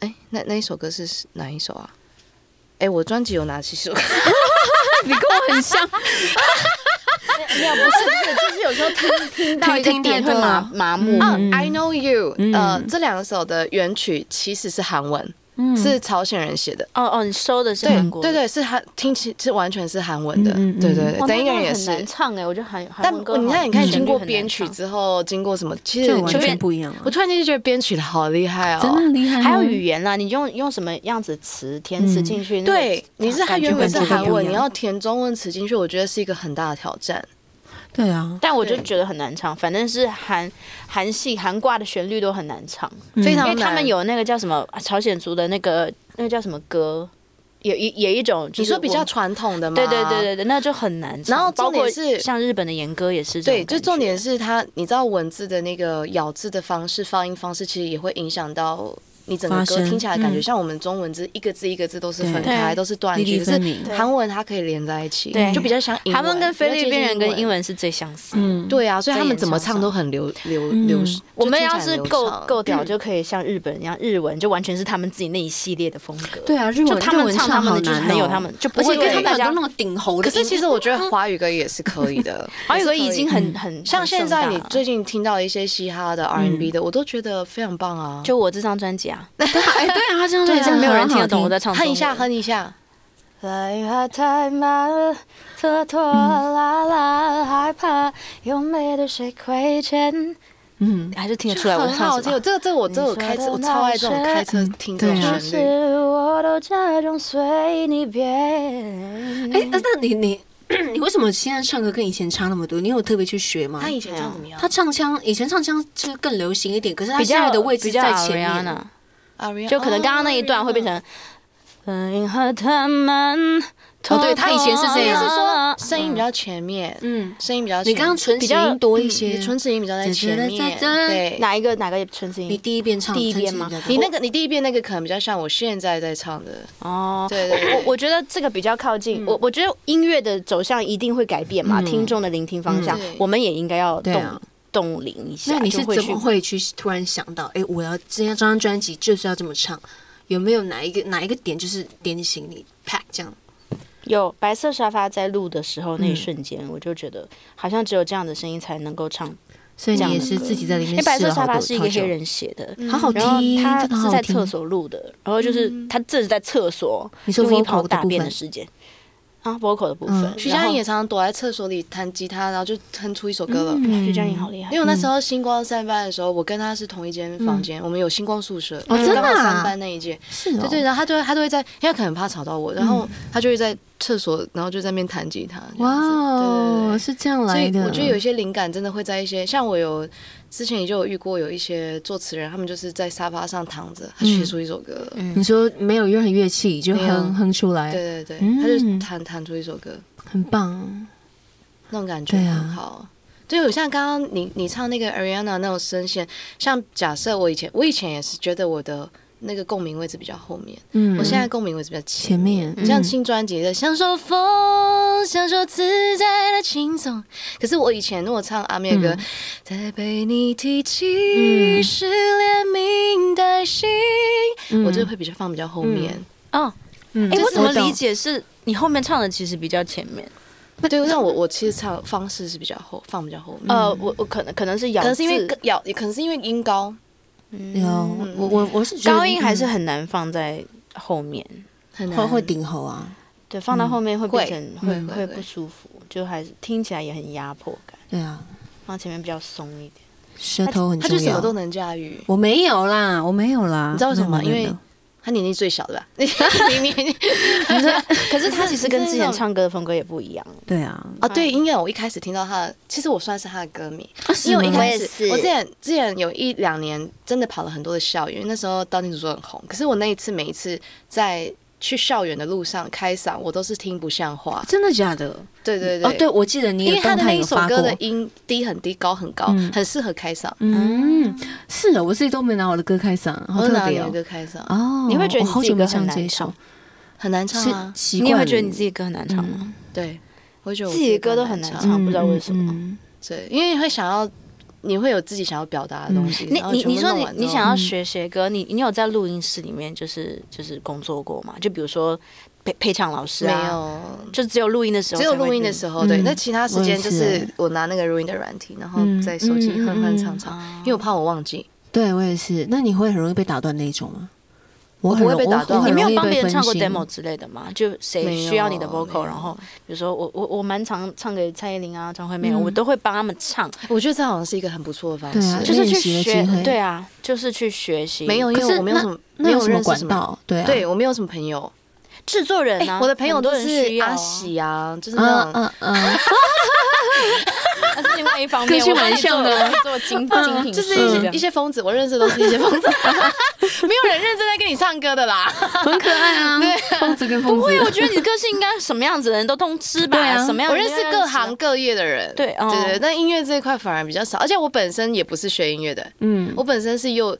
哎，那那一首歌是哪一首啊？哎，我专辑有哪几首？<laughs> 你跟我很像。<laughs> 没有，不是不是，就是有时候听听到一个点会麻麻木。嗯，I know you，呃，这两首的原曲其实是韩文。是朝鲜人写的哦哦，你收的是韩国，对对，是韩听起是完全是韩文的，对对对，等一个人也是难唱哎，我觉得韩但你看你看经过编曲之后，经过什么，其实完全不一样。我突然间就觉得编曲的好厉害哦，真的厉害。还有语言啦，你用用什么样子词填词进去？对，你是它原本是韩文，你要填中文词进去，我觉得是一个很大的挑战。对啊，但我就觉得很难唱，反正是韩韩系韩挂的旋律都很难唱，非常难。因为他们有那个叫什么朝鲜族的那个那个叫什么歌，有一有一种你说比较传统的吗？对对对对对，那就很难唱。然后重点是像日本的演歌也是，对，就重点是它，你知道文字的那个咬字的方式、发音方式，其实也会影响到。你整个歌听起来感觉像我们中文字，一个字一个字都是分开，都是断句。可是韩文它可以连在一起，对就比较像。韩文跟菲律宾人跟英文是最相似。嗯，对啊，所以他们怎么唱都很流流流。我们要是够够屌，就可以像日本一样，日文就完全是他们自己那一系列的风格。对啊，日文他们唱他们的就是很有他们，就不会跟他们那种顶喉的。可是其实我觉得华语歌也是可以的，<laughs> 华语歌已经很很像现在你最近听到一些嘻哈的 R&B 的，我都觉得非常棒啊。就我这张专辑啊。<laughs> 对啊，这样对，没有人听得懂我在唱。哼一下，哼一下。来话太慢了，拖拖拉拉，害怕有没对谁亏欠。嗯，还是听得出来我唱什么。很好听，这个这个我这我开车我超爱这种开车听这种旋律。我都假装随你便。哎，那那你你 <clears throat> 你为什么现在唱歌跟以前差那么多？你有特别去学吗？他以前唱怎么样？他唱腔以前唱腔就更流行一点，可是他现在的位置在前面呢。就可能刚刚那一段会变成他们。哦，对他以前是这样，是说声音比较前面，嗯，声音比较。你刚刚唇齿音多一些，唇齿音比较在前面。对，哪一个哪个唇齿音？你第一遍唱第一遍吗？你那个你第一遍那个可能比较像我现在在唱的。哦，对对，我我觉得这个比较靠近。我我觉得音乐的走向一定会改变嘛，听众的聆听方向，我们也应该要动。动灵一下，那你是怎么会去突然想到，哎，我要今天这张专辑就是要这么唱？有没有哪一个哪一个点就是点醒你啪这样？有白色沙发在录的时候那一瞬间，我就觉得好像只有这样的声音才能够唱。所以你也是自己在里面。因为白色沙发是一个黑人写的，好好听。他是在厕所录的，然后就是他这是在厕所用一泡大便的时间。啊，vocal 的部分，徐佳莹也常常躲在厕所里弹吉他，然后就哼出一首歌了。徐佳莹好厉害，因为我那时候星光三班的时候，我跟他是同一间房间，我们有星光宿舍，哦，真的，三班那一间，是，对对，然后他就会他都会在，因为他可能怕吵到我，然后他就会在厕所，然后就在那边弹吉他。哇哦，是这样来的。我觉得有一些灵感真的会在一些，像我有。之前也就有遇过有一些作词人，他们就是在沙发上躺着，他写出一首歌。你说没有任何乐器就哼哼出来，对对对，他就弹弹出一首歌，很棒，那种感觉很好。就有像刚刚你你唱那个 Ariana 那种声线，像假设我以前我以前也是觉得我的。那个共鸣位置比较后面，嗯，我现在共鸣位置比较前面。像新专辑的《享受风，享受自在的轻松》，可是我以前如果唱阿妹的歌，再被你提起是连名带姓，我就会比较放比较后面。哦，哎，我怎么理解是你后面唱的其实比较前面？那对，那我我其实唱方式是比较后，放比较后面。呃，我我可能可能是咬，可能是因为咬，也可能是因为音高。有我我我是觉得高音还是很难放在后面，很难会顶喉啊。对，放到后面会变成会会不舒服，就还是听起来也很压迫感。对啊，放前面比较松一点，舌头很重要。他就什么都能驾驭。我没有啦，我没有啦。你知道为什么吗？因为。他年纪最小的吧？<laughs> 明明，可是他其实跟之前唱歌的风格也不一样。对啊，啊对，因为我一开始听到他，其实我算是他的歌迷，因为我一开始，我之前之前有一两年真的跑了很多的校园，那时候道听途说很红，可是我那一次每一次在。去校园的路上开嗓，我都是听不像话。真的假的？对对对。哦，对，我记得你有，因为他的那一首歌的音低很低，高很高，很适合开嗓。嗯，是的，我自己都没拿我的歌开嗓，好特别哦。拿你的歌开嗓哦，你会觉得你自己歌很难唱，很难唱啊？你会觉得你自己歌很难唱吗？对，我觉得自己的歌都很难唱，不知道为什么。对，因为会想要你会有自己想要表达的东西。你你你说你你想要嗯学写歌，你你有在录音室里面就是就是工作过吗？就比如说配配唱老师没啊，有，就只有录音的时候，只有录音的时候，对。嗯那其他时间就是是我拿那个录音的软体，然后嗯在手机哼哼嗯唱唱，因为我怕我忘记。对我也是。那你会很容易被打断那一种吗？我很不会被打断你没有帮别人唱过 demo 之类的吗？就谁需要你的 vocal，然后比如说我我我蛮常唱给蔡依林啊、张惠妹，嗯我都会帮他们唱，我觉得这好像是一个很不错的方式。就是去学，对啊，就是去学习。没有，因为我没有什么，没有什么。管道？对啊，对我没有什么朋友，制作人啊，我的朋友都是阿喜啊，就是那嗯种嗯嗯，<laughs> 那是另外一方面，个性蛮做精精品就是一些疯子，我认识的都是一些疯子，<laughs> 没有人认真在跟你唱歌的啦。<laughs> 很可爱啊，对疯子跟疯子不会，我，觉得你的个性应该什么样子的人都通吃吧？对啊什么样我认识各行各业的人，对哦对对，但音乐这一块反而比较少，而且我本身也不是学音乐的，嗯，我本身是幼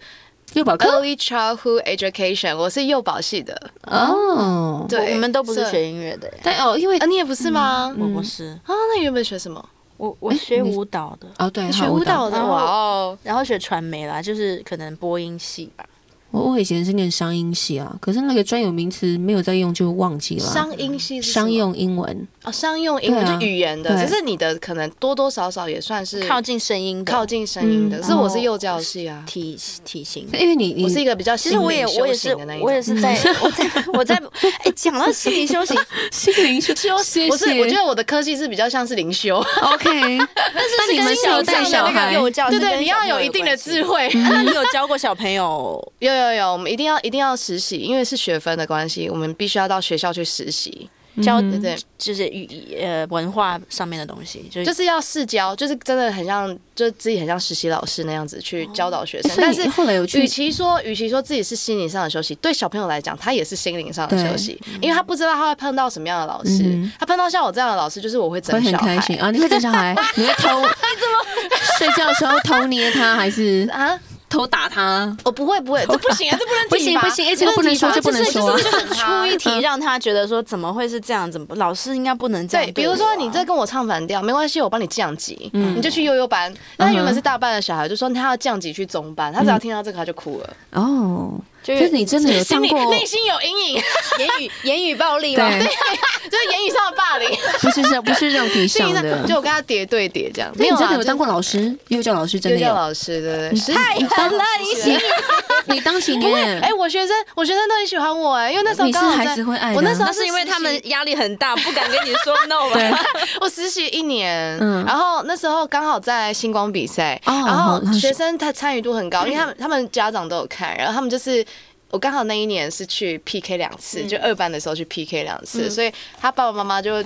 幼保科 early childhood education，我是幼保系的，哦，对，我们都不是学音乐的耶，但哦，因为啊，你也不是吗？我不是，啊，那你原本学什么？我我学舞蹈的，哦对，学舞蹈的，然后哇哦！然后学传媒啦，就是可能播音系吧。我我以前是念商音系啊，可是那个专有名词没有在用就忘记了啊。商音系是商用英文，哦，商用英文就对啊语言的，对只是你的可能多多少少也算是靠近声音的，靠近声音的。嗯是我是幼教系啊，体体型。因为你你我是一个比较其实我也心灵修我也是行的那一种我也是在 <laughs> 我在我在哎讲到心灵修行，<laughs> 心灵修修，谢谢我是我觉得我的科系是比较像是灵修，OK，<laughs> 但是你们是有带小孩？幼教对对，你要有一定的智。慧。那你有教过小朋友？有有有，我们一定要一定要实习，因为是学分的关系，我们必须要到学校去实习。教嗯对对，就是语呃文化上面的东西，就就是是要试教，就是真的很像，就自己很像实习老师那样子去教导学生。但是后来有去与其说，与其说自己是心灵上的休息，对小朋友来讲，他也是心灵上的休息，因为他不知道他会碰到什么样的老师。嗯他碰到像我这样的老师，就是我会会整小很开心孩啊！你会整小孩？<laughs> 你会偷？<laughs> 你怎么睡觉的时候偷捏他，还是啊。偷打他？我不会不会，这不行啊，这不能不行不行，哎，这个不能说，这不能说啊。就是出一题让他觉得说怎么会是这样？怎么老师应该不能这样？对，比如说你这跟我唱反调，没关系，我帮你降级，你就去悠悠班。那原本是大班的小孩，就说他要降级去中班，他只要听到这个他就哭了。哦，就就是你真的有当过？内心有阴影，言语言语暴力吗？对，就是言语上的霸凌，<laughs> 不是这不是肉体上的。就我跟他叠对叠这样。没有真的有当过老师？幼教老师真的有？幼教老师对对对，太狠了，你行。你当几年？哎，我学生我学生都很喜欢我哎，因为那时候刚好孩子会爱。我那时候是因为他们压力很大，不敢跟你说 no 对，<laughs> 我实习一年，然后那时候刚好在星光比赛，然后学生他参与度很高，因为他们他们家长都有看，然后他们就是。我刚好那一年是去 PK 两次，就二班的时候去 PK 两次，所以他爸爸妈妈就，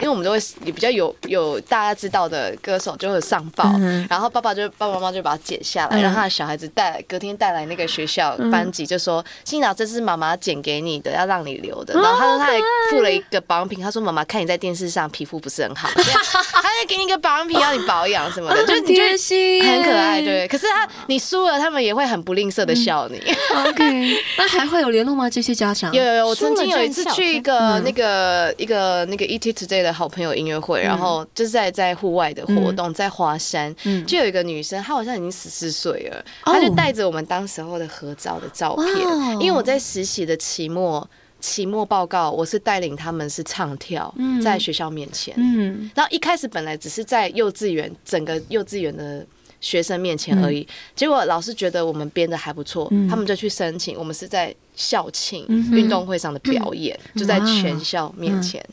因为我们都会也比较有有大家知道的歌手就会上报，然后爸爸就爸爸妈妈就把它剪下来，让他的小孩子带来隔天带来那个学校班级，就说欣导这是妈妈剪给你的，要让你留的。然后他说他还附了一个保养品，他说妈妈看你在电视上皮肤不是很好，<laughs> 他就给你一个保养品要你保养什么的，<laughs> 就是你觉得很可爱，对。可是他你输了，他们也会很不吝啬的笑你。<laughs> OK。那还会有联络吗？这些家长有有有，我曾经有一次去一个那个一个那个 ET Today 的好朋友音乐会，然后就是在在户外的活动，在华山，就有一个女生，她好像已经十四岁了，她就带着我们当时候的合照的照片，因为我在实习的期末期末报告，我是带领他们是唱跳，在学校面前，嗯，然后一开始本来只是在幼稚园整个幼稚园的。学生面前而已，结果老师觉得我们编的还不错，他们就去申请。我们是在校庆运动会上的表演，就在全校面前。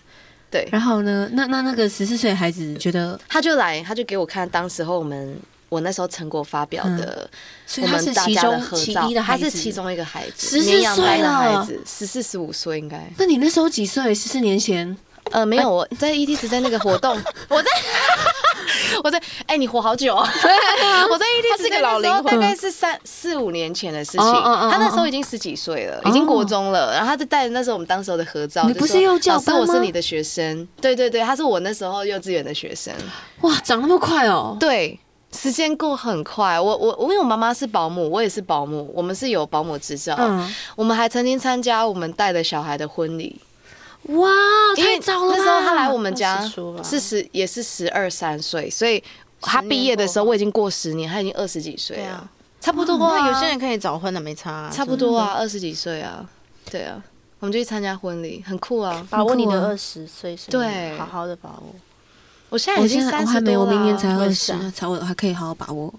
对，然后呢，那那那个十四岁孩子觉得，他就来，他就给我看当时候我们我那时候成果发表的，我们大家的合照，他是其中一个孩子，十四岁的孩子，十四十五岁应该。那你那时候几岁？十四年前？呃，没有，我在 ET 只在那个活动，<laughs> <laughs> 我在。我在哎、欸，你活好久啊！<laughs> 我在 ET 是个老灵魂，大概是三四五年前的事情。他那时候已经十几岁了，已经国中了。然后他就带着那时候我们当时候的合照，你不是幼教班吗？我是你的学生。对对对，他是我那时候幼稚园的学生。哇，长那么快哦！对，时间过很快。我我我，因为我妈妈是保姆，我也是保姆，我们是有保姆执照。嗯，我们还曾经参加我们带的小孩的婚礼。哇，太早了！那时候他来我们家是十，也是十二三岁，所以他毕业的时候我已经过十年，他已经二十几岁了，啊。差不多啊。那有些人可以早婚的，没差啊，差不多啊，二十几岁啊，对啊，我们就去参加婚礼，很酷啊，把握你的二十岁，对，好好的把握。我现在已经三十多了，我还没，我明年才二十，才我还可以好好把握。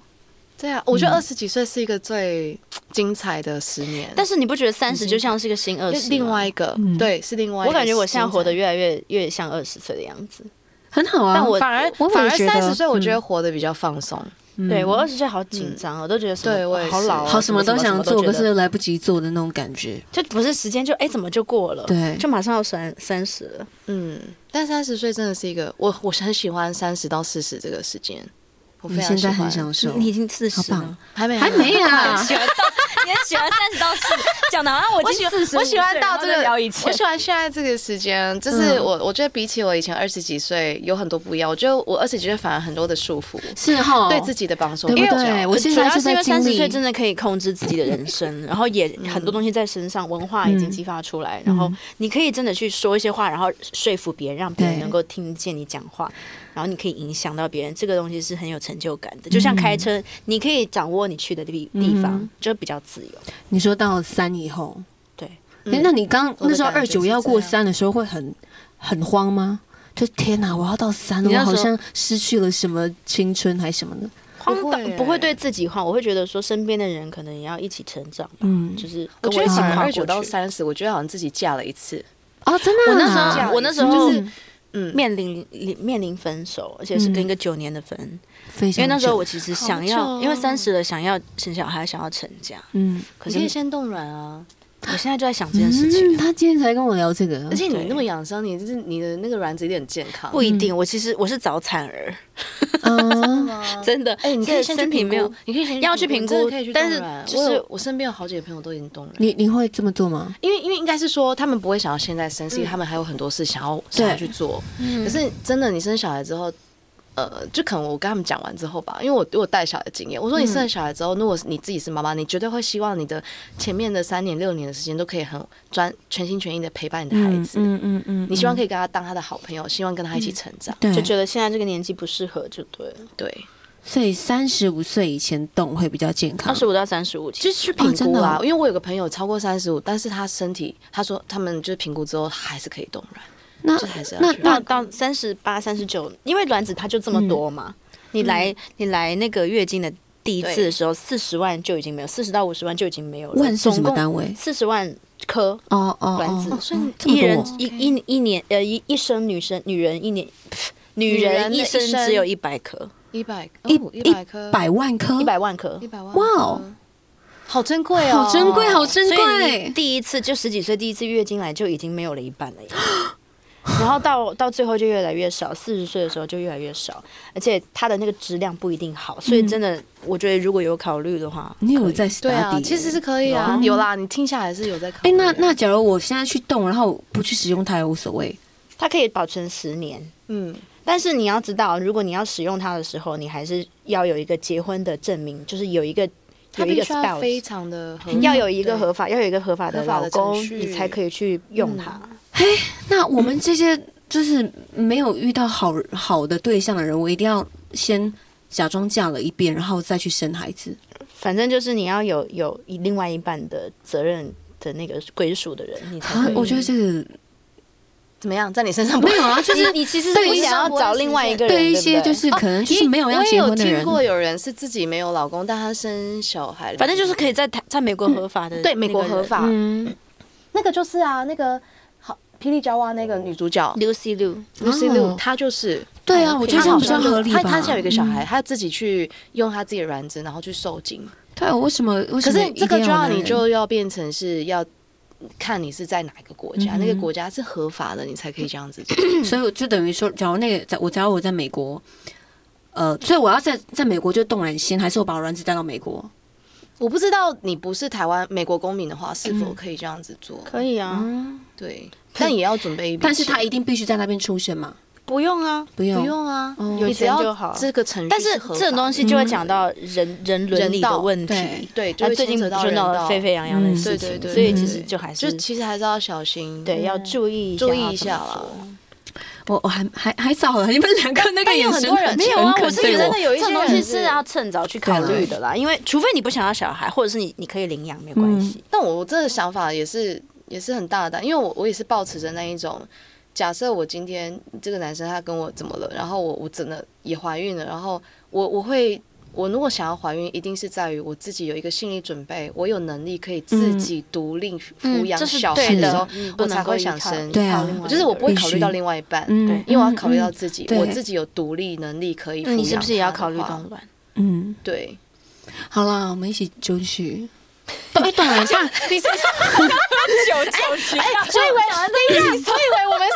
对啊，我觉得二十几岁是一个最精彩的十年。但是你不觉得三十就像是一个新二十？另外一个，对，是另外一个。我感觉我现在活得越来越越像二十岁的样子，很好啊。但我反而反而三十岁，我觉得活得比较放松。对我二十岁好紧张，我都觉得对我好老，好什么都想做，可是来不及做的那种感觉。就不是时间就哎怎么就过了？对，就马上要三三十了。嗯，但三十岁真的是一个我我很喜欢三十到四十这个时间。我现在很享受，你已经四十了，还没还没啊？<laughs> 喜欢到你很喜欢三十到四，讲的好像我已经四十，我喜欢到这个聊以前，我喜欢现在这个时间，就是我我觉得比起我以前二十几岁有很多不一样。我觉得我二十几岁反而很多的束缚，是哈，对自己的绑手，对不对？我现在是在三十岁真的可以控制自己的人生，然后也很多东西在身上，文化已经激发出来，然后你可以真的去说一些话，然后说服别人，让别人能够听见你讲话。然后你可以影响到别人，这个东西是很有成就感的。就像开车，你可以掌握你去的地地方，就比较自由。你说到三以后，对，那你刚那时候二九要过三的时候，会很很慌吗？就天哪，我要到三了，我好像失去了什么青春还是什么的。慌到不会对自己慌，我会觉得说身边的人可能也要一起成长。嗯，就是我觉得反而二九到三十，我觉得好像自己嫁了一次。哦，真的？我那时候，我那时候就是。嗯，面临面临分手，而且是跟一个九年的分，因为那时候我其实想要，因为三十了想要生小孩，想要成家。嗯，可是先冻卵啊！我现在就在想这件事情。他今天才跟我聊这个，而且你那么养生，你就是你的那个卵子一定很健康。不一定，我其实我是早产儿。<laughs> 真的？哎，你可以先去评估，你可以先要去评估，但是就是我身边有好几个朋友都已经冻了。你你会这么做吗？因为因为应该是说他们不会想要现在生，是因为他们还有很多事想要想要去做。可是真的，你生小孩之后。呃，就可能我跟他们讲完之后吧，因为我我带小孩的经验，我说你生了小孩之后，如果你自己是妈妈，你绝对会希望你的前面的三年六年的时间都可以很专全心全意的陪伴你的孩子，嗯嗯嗯，你希望可以跟他当他的好朋友，希望跟他一起成长，就觉得现在这个年纪不适合就对了，对，所以三十五岁以前动会比较健康，二十五到三十五其实去评估啦，因为我有个朋友超过三十五，但是他身体他说他们就是评估之后还是可以冻卵。那那那到三十八、三十九，因为卵子它就这么多嘛。你来你来那个月经的第一次的时候，四十万就已经没有，四十到五十万就已经没有了。万是什么单位？四十万颗哦哦卵子，所以一人一一一年呃一一生女生女人一年女人一生只有一百颗，一百一一百颗百万颗一百万颗，一百万哇哦，好珍贵哦，好珍贵，好珍贵。第一次就十几岁第一次月经来就已经没有了一半了。<gasps> 然后到到最后就越来越少，四十岁的时候就越来越少，而且它的那个质量不一定好，所以真的，我觉得如果有考虑的话，你有在对啊，其实是可以啊，有啦，你听下来是有在考虑。哎，那那假如我现在去动，然后不去使用它也无所谓，它可以保存十年，嗯，但是你要知道，如果你要使用它的时候，你还是要有一个结婚的证明，就是有一个有一个 spouse，非常的要有一个合法，要有一个合法的老公，你才可以去用它。嘿，那我们这些就是没有遇到好好的对象的人，我一定要先假装嫁了一遍，然后再去生孩子。反正就是你要有有另外一半的责任的那个归属的人，你才可以。我觉得这个怎么样，在你身上没有啊？就是你其实是想要找另外一个人，对一些就是可能就是没有要结婚的人。我有听过有人是自己没有老公，但他生小孩，反正就是可以在台在美国合法的，对美国合法。嗯，那个就是啊，那个。霹雳娇娃那个女主角 Lucy Liu，Lucy Liu，她就是对啊，我觉得这样比较合理吧。她她现在有一个小孩，她自己去用她自己的卵子，然后去受精。对，为什么？可是这个就要你就要变成是要看你是在哪一个国家，那个国家是合法的，你才可以这样子做。<coughs> 所以就等于说，假如那个在我假如我在美国，呃，所以我要在在美国就动卵心，还是我把卵子带到美国？我不知道你不是台湾美国公民的话，是否可以这样子做？可以啊，对。但也要准备一笔，但是他一定必须在那边出现吗？不用啊，不用，不用啊，有钱就好。这个程序，但是这种东西就会讲到人人伦理的问题，对，就最近就闹得沸沸扬扬的事情，所以其实就还是，就其实还是要小心，对，要注意注意一下了。我我还还还早了，你们两个那个眼神很没有啊，我是觉得有一些东西是要趁早去考虑的啦，因为除非你不想要小孩，或者是你你可以领养没有关系。但我这个想法也是也是很大胆，因为我我也是抱持着那一种，假设我今天这个男生他跟我怎么了，然后我我真的也怀孕了，然后我我会。我如果想要怀孕，一定是在于我自己有一个心理准备，我有能力可以自己独立抚养小孩的时候，我才会想生。对啊，就是我不会考虑到另外一半，嗯，因为我要考虑到自己，我自己有独立能力可以抚养。你是不是也要考虑到卵？嗯，对。好啦，我们一起就去。哎，冻卵像你是九九七？哎，所以为，所以以为我们是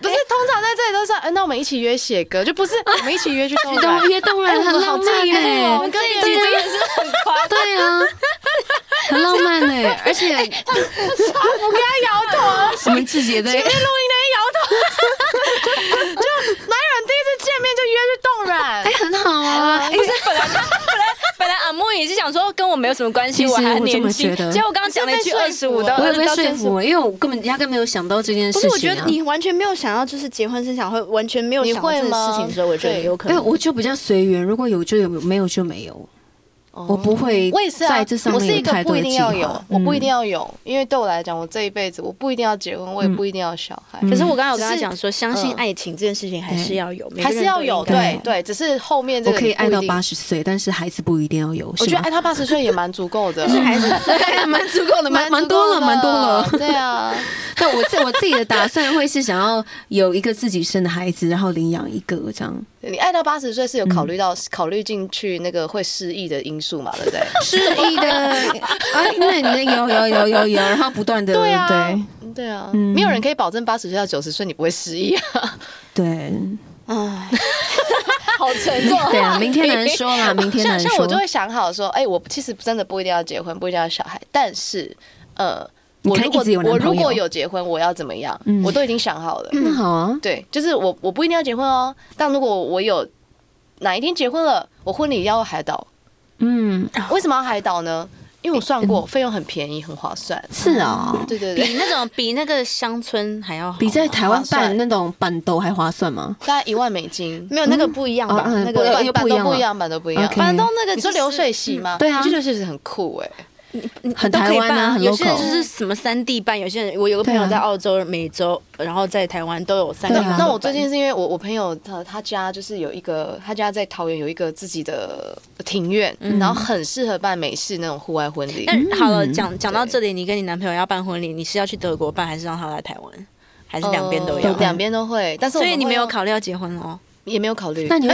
不是通常在这里都是？哎，那我们一起约写歌，就不是我们一起约去冻卵？约冻卵很浪漫耶，我们跟你真的是很夸对啊，很浪漫哎，而且我跟他摇头，我们自己也在前面录音的人摇头，就 <laughs> 哪有面就约去冻卵？哎，很好啊，不是本来本来 <laughs> 本来阿木也是想说跟我没有什么关系，我还年轻，结果我刚刚讲了一句二十五的，我也被说服，因为我根本压根没有想到这件事情。不是我觉得你完全没有想到，就是结婚生小孩，完全没有想到这件事情的时候，我觉得有可能。因为我就比较随缘，如果有就有，没有就没有。我不会，我也是啊，我是一个不一定要有，我不一定要有，因为对我来讲，我这一辈子我不一定要结婚，我也不一定要小孩。可是我刚刚有跟他讲说，相信爱情这件事情还是要有，还是要有，对对，只是后面这个我可以爱到八十岁，但是孩子不一定要有。我觉得爱他八十岁也蛮足够的，<laughs> 是孩子对，<laughs> 蛮足够的，蛮蛮多了，蛮多了。对啊，<laughs> 但我自我自己的打算会是想要有一个自己生的孩子，然后领养一个这样。你爱到八十岁是有考虑到考虑进去那个会失忆的因素嘛？对不对？<laughs> 失忆的啊，那那有有有有有，然后不断的对啊对对啊，没有人可以保证八十岁到九十岁你不会失忆啊。对，哎，<laughs> 好沉重。对啊，明天难说啦，<laughs> 明天难说。像像我就会想好说，哎，我其实真的不一定要结婚，不一定要小孩，但是呃。我如果我如果有结婚，我要怎么样？嗯、我都已经想好了。嗯，好啊。对，就是我我不一定要结婚哦。但如果我有哪一天结婚了，我婚礼要海岛。嗯，为什么要海岛呢？因为我算过，费用很便宜，很划算。是啊，对对对，比那种比那个乡村还要比在台湾办那种办桌还划算吗？大概一万美金。<laughs> 没有那个不一样吧？那个办办桌不一样，办桌不一样。办桌那个你说流水席吗？对啊，流水席很酷哎。很台湾啊，有些人就是什么三地办，有些人我有个朋友在澳洲、美洲，然后在台湾都有三地。那我最近是因为我我朋友他他家就是有一个，他家在桃园有一个自己的庭院，然后很适合办美式那种户外婚礼。那好了，讲讲到这里，你跟你男朋友要办婚礼，你是要去德国办，还是让他来台湾，还是两边都要？两边都会。但是所以你没有考虑要结婚哦？也没有考虑。那你？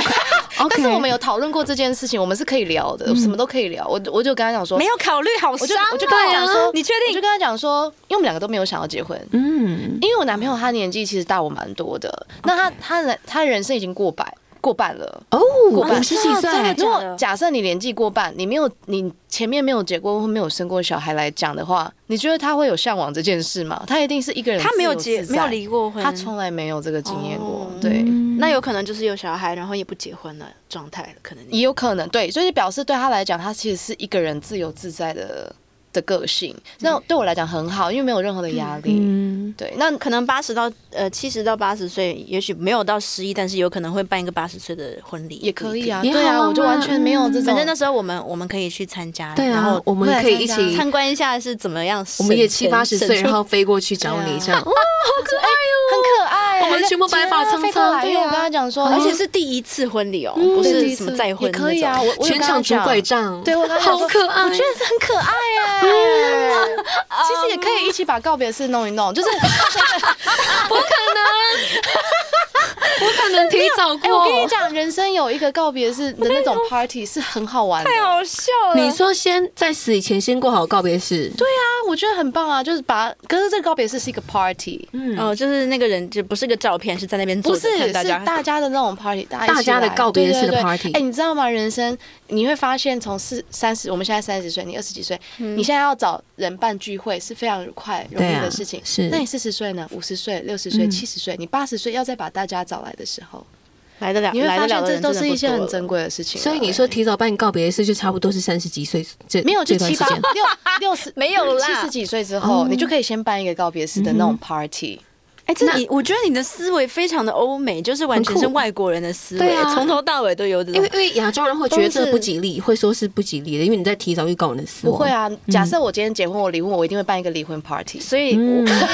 但是我们有讨论过这件事情，我们是可以聊的，什么都可以聊。我我就跟他讲说，没有考虑好伤。我就我就跟他讲说，你确定？我就跟他讲说，因为我们两个都没有想要结婚。嗯，因为我男朋友他年纪其实大我蛮多的，那他他人他人生已经过百过半了哦，过半十几岁。如果假设你年纪过半，你没有你前面没有结过婚，没有生过小孩来讲的话，你觉得他会有向往这件事吗？他一定是一个人，他没有结没有离过婚，他从来没有这个经验过。对。那有可能就是有小孩，然后也不结婚了状态，可能也有可能对，所以表示对他来讲，他其实是一个人自由自在的的个性。那对我来讲很好，因为没有任何的压力。嗯，对。那可能八十到呃七十到八十岁，也许没有到失忆，但是有可能会办一个八十岁的婚礼，也可以啊。对啊，我就完全没有这种。反正那时候我们我们可以去参加，对啊，然后我们可以一起参观一下是怎么样。我们也七八十岁，然后飞过去找你，这样哇，好可爱哟，很可爱。我们全部白发苍苍，对，我跟他讲说，而且是第一次婚礼哦，不是什么再婚，也可以啊。我全场拄拐杖，对我好可爱，我觉得很可爱哎。其实也可以一起把告别式弄一弄，就是 <laughs> <laughs> 不可能，不可能提早过。我跟你讲，人生有一个告别式的那种 <laughs> party 是很好玩的，太好笑了。你说先在死以前先过好告别式，对啊，我觉得很棒啊，就是把，可是这个告别式是一个 party，嗯，哦，就是那个人就不是个照片，是在那边坐着，不是，是大家的那种 party，大家大家的告别式的 party。哎，你知道吗？人生你会发现，从四三十，我们现在三十岁，你二十几岁，你现在要找人办聚会是非常快容易的事情。是，那你四十岁呢？五十岁、六十岁、七十岁，你八十岁要再把大家找来的时候，来得了，你会发现这都是一些很珍贵的事情。所以你说提早办告别式，就差不多是三十几岁，这没有就七八六六十 <laughs> 没有啦，七十几岁之后，你就可以先办一个告别式的那种 party。哎，这你我觉得你的思维非常的欧美，就是完全是外国人的思维，从头到尾都有。因为因为亚洲人会觉得这不吉利，会说是不吉利的，因为你在提早预告你的死亡。不会啊，假设我今天结婚，我离婚，我一定会办一个离婚 party，所以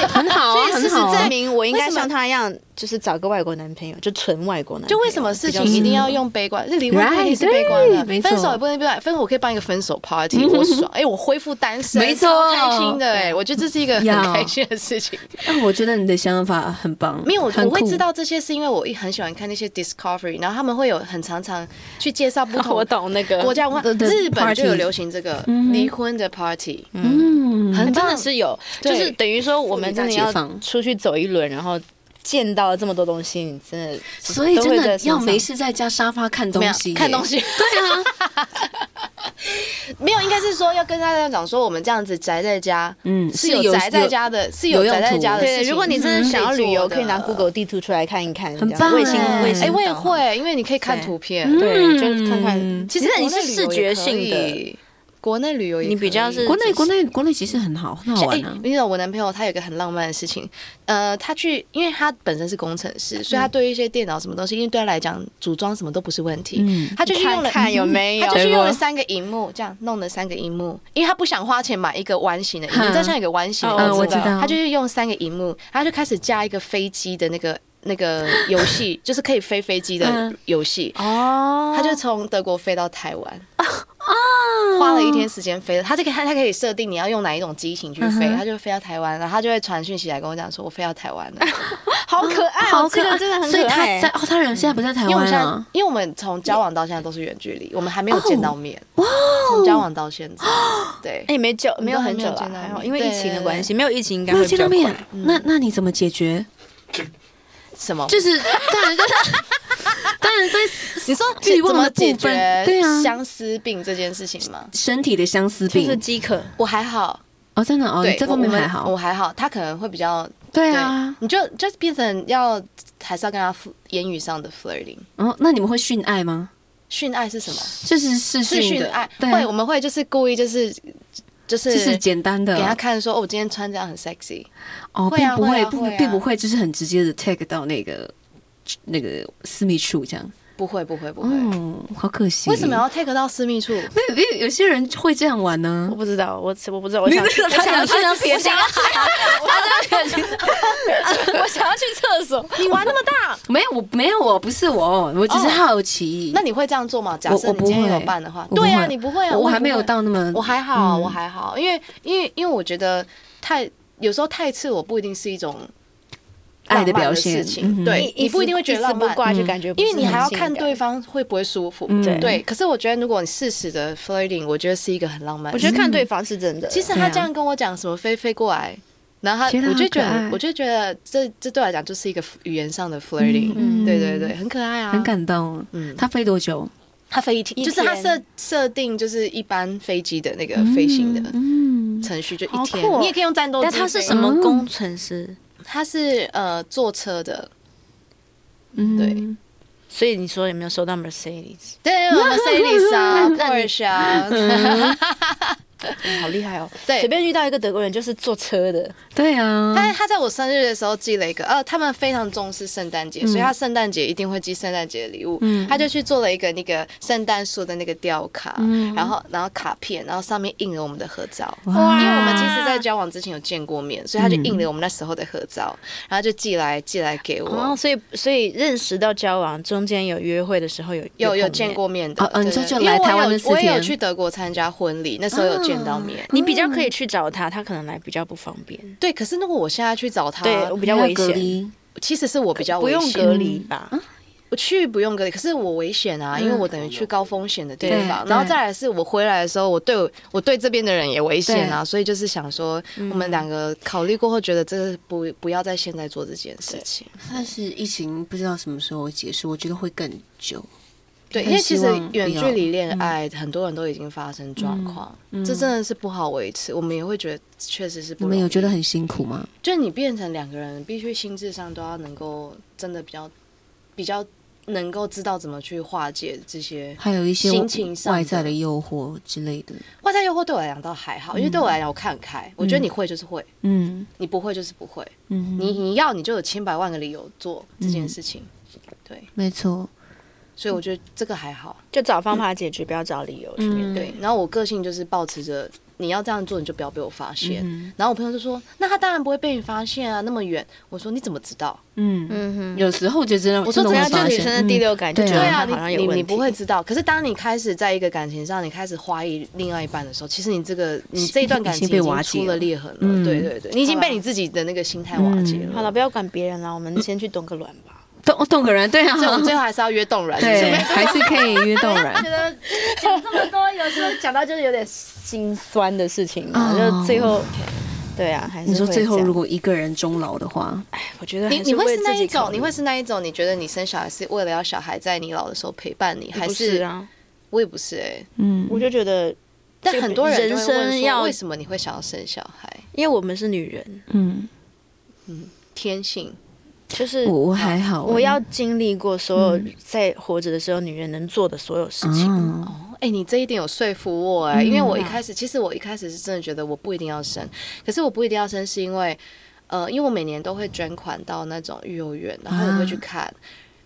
很好啊，事实证明我应该像他一样。就是找个外国男朋友，就纯外国男朋友。就为什么事情一定要用悲观？是离婚不一定是悲观的，分手也不能悲观。分手我可以办一个分手 party，<laughs> 我爽！哎，我恢复单身，没错，开心的哎，我觉得这是一个很开心的事情。但 <laughs> 我觉得你的想法很棒，没有我我会知道这些，是因为我一很喜欢看那些 Discovery，然后他们会有很常常去介绍不同。<laughs> 我懂那个国家文化，日本就有流行这个离婚的 party，嗯，很真的是有，就是等于说我们真的要出去走一轮，然后。见到了这么多东西，你真的，<laughs> 所以真的要没事在家沙发看东西，看东西。对啊，<laughs> 没有，应该是说要跟大家讲说，我们这样子宅在家，嗯，是有宅在家的，是有宅在家的。对，如果你真的想要旅游，可以拿 Google 地图出来看一看，很棒。卫星，卫星，哎，我也会，因为你可以看图片，对，就看看。其实你是视觉性的。国内旅游，你比较是国内国内国内其实很好，很好玩啊。你知道我男朋友他有一个很浪漫的事情，呃，他去，因为他本身是工程师，所以他对于一些电脑什么东西，因为对他来讲组装什么都不是问题。嗯，他就去用了看有没有，他就去用了三个荧幕，这样弄了三个荧幕，因为他不想花钱买一个弯形的荧幕，再像一个弯形的，我知道，他就是用三个荧幕，他就开始加一个飞机的那个。那个游戏就是可以飞飞机的游戏。哦，他就从德国飞到台湾 <laughs> 啊，花了一天时间飞，他就可以他他可以设定你要用哪一种机型去飞，他就飞到台湾，然后他就会传讯息来跟我讲说，我飞到台湾了，<laughs> 好可爱，好可爱，真的很可爱。所以他在哦，他人现在不在台湾啊，因为我们从交往到现在都是远距离，我们还没有见到面。哇，从交往到现在，对，<gasps> 哎，没久没有很久了，还好，因为疫情的关系，没有疫情应该会见到面。那那你怎么解决？什么？就是当然，<laughs> 当然，在你说欲望的解决，对啊，相思病这件事情吗？身体的相思病就是饥渴。我还好哦，真的哦，这方面还好，我还好。他可能会比较对啊，你就就变成要还是要跟他言语上的 flirting。哦，那你们会训爱吗？训爱是什么？就是是训爱，会我们会就是故意就是。就是就是简单的。给他看，说哦，我今天穿这样很 sexy，哦，并不会不并不会就是很直接的 take 到那个那个私密处这样，不会不会不会，嗯，好可惜，为什么要 take 到私密处？没有，因为有些人会这样玩呢，我不知道，我我不知道，我想去，我想去，我想要去，<laughs> 我想要去厕所，<laughs> 你玩那么大？没有，我没有，我不是我，我只是好奇。那你会这样做吗？假设你今天有办的话，对啊，你不会啊，我还没有到那么，我还好，我还好，因为因为因为我觉得太有时候太次，我不一定是一种爱的表现，对，你不一定会觉得浪漫，就感觉因为你还要看对方会不会舒服，对。可是我觉得如果你适时的 flirting，我觉得是一个很浪漫。我觉得看对方是真的。其实他这样跟我讲什么飞飞过来。然后他，我就觉得，我就觉得这这对我来讲就是一个语言上的 flirting，对对对，很可爱啊，很感动。嗯，他飞多久？他飞一天，就是他设设定就是一般飞机的那个飞行的程序，就一天。你也可以用战斗机。但他是什么工程师？他是呃坐车的，嗯对。所以你说有没有收到 Mercedes？对，Mercedes 啊，Porsche 啊。<laughs> 好厉害哦！对，随便遇到一个德国人就是坐车的。对啊，他他在我生日的时候寄了一个，呃，他们非常重视圣诞节，所以他圣诞节一定会寄圣诞节的礼物。嗯他就去做了一个那个圣诞树的那个吊卡，然后然后卡片，然后上面印了我们的合照。哇！因为我们其实，在交往之前有见过面，所以他就印了我们那时候的合照，然后就寄来寄来给我。哦，所以所以认识到交往中间有约会的时候有有有见过面的。哦，你说就来台湾的时候，我也有去德国参加婚礼，那时候有。见到面，你比较可以去找他，他可能来比较不方便。对，可是如果我现在去找他，对我比较危险。其实是我比较危险，不用隔离吧？我去不用隔离，可是我危险啊，因为我等于去高风险的地方。然后再来是我回来的时候，我对我对这边的人也危险啊，所以就是想说，我们两个考虑过后，觉得这个不不要在现在做这件事情。但是疫情不知道什么时候结束，我觉得会更久。对，因为其实远距离恋爱很多人都已经发生状况，这真的是不好维持。我们也会觉得确实是不。你们有觉得很辛苦吗？就你变成两个人，必须心智上都要能够真的比较比较能够知道怎么去化解这些，还有一些心情上外在的诱惑之类的。外在诱惑对我来讲倒还好，因为对我来讲我看开，我觉得你会就是会，嗯，你不会就是不会，嗯，你你要你就有千百万个理由做这件事情，对，没错。所以我觉得这个还好，就找方法解决，不要找理由去面对。然后我个性就是保持着。你要这样做，你就不要被我发现。然后我朋友就说：“那他当然不会被你发现啊，那么远。”我说：“你怎么知道？”嗯嗯哼，有时候就真的，我说怎样就女生的第六感，就觉得对啊，你你你不会知道。可是当你开始在一个感情上，你开始怀疑另外一半的时候，其实你这个你这一段感情已经出了裂痕了。对对对，你已经被你自己的那个心态瓦解了。好了，不要管别人了，我们先去冻个卵吧。冻冻个人，对啊，所以我们最后还是要约动人，对，还是可以约动人。<laughs> 觉得讲这么多，有时候讲到就是有点。心酸的事情嘛，就最后，对啊，还是你说最后如果一个人终老的话，哎，我觉得你你会是那一种，你会是那一种，你觉得你生小孩是为了要小孩在你老的时候陪伴你，还是啊？我也不是哎，嗯，我就觉得，但很多人人生要为什么你会想要生小孩？因为我们是女人，嗯。嗯，天性就是我我还好，我要经历过所有在活着的时候女人能做的所有事情。哎、欸，你这一点有说服我哎、欸，因为我一开始其实我一开始是真的觉得我不一定要生，可是我不一定要生是因为，呃，因为我每年都会捐款到那种育幼院，然后我会去看。啊、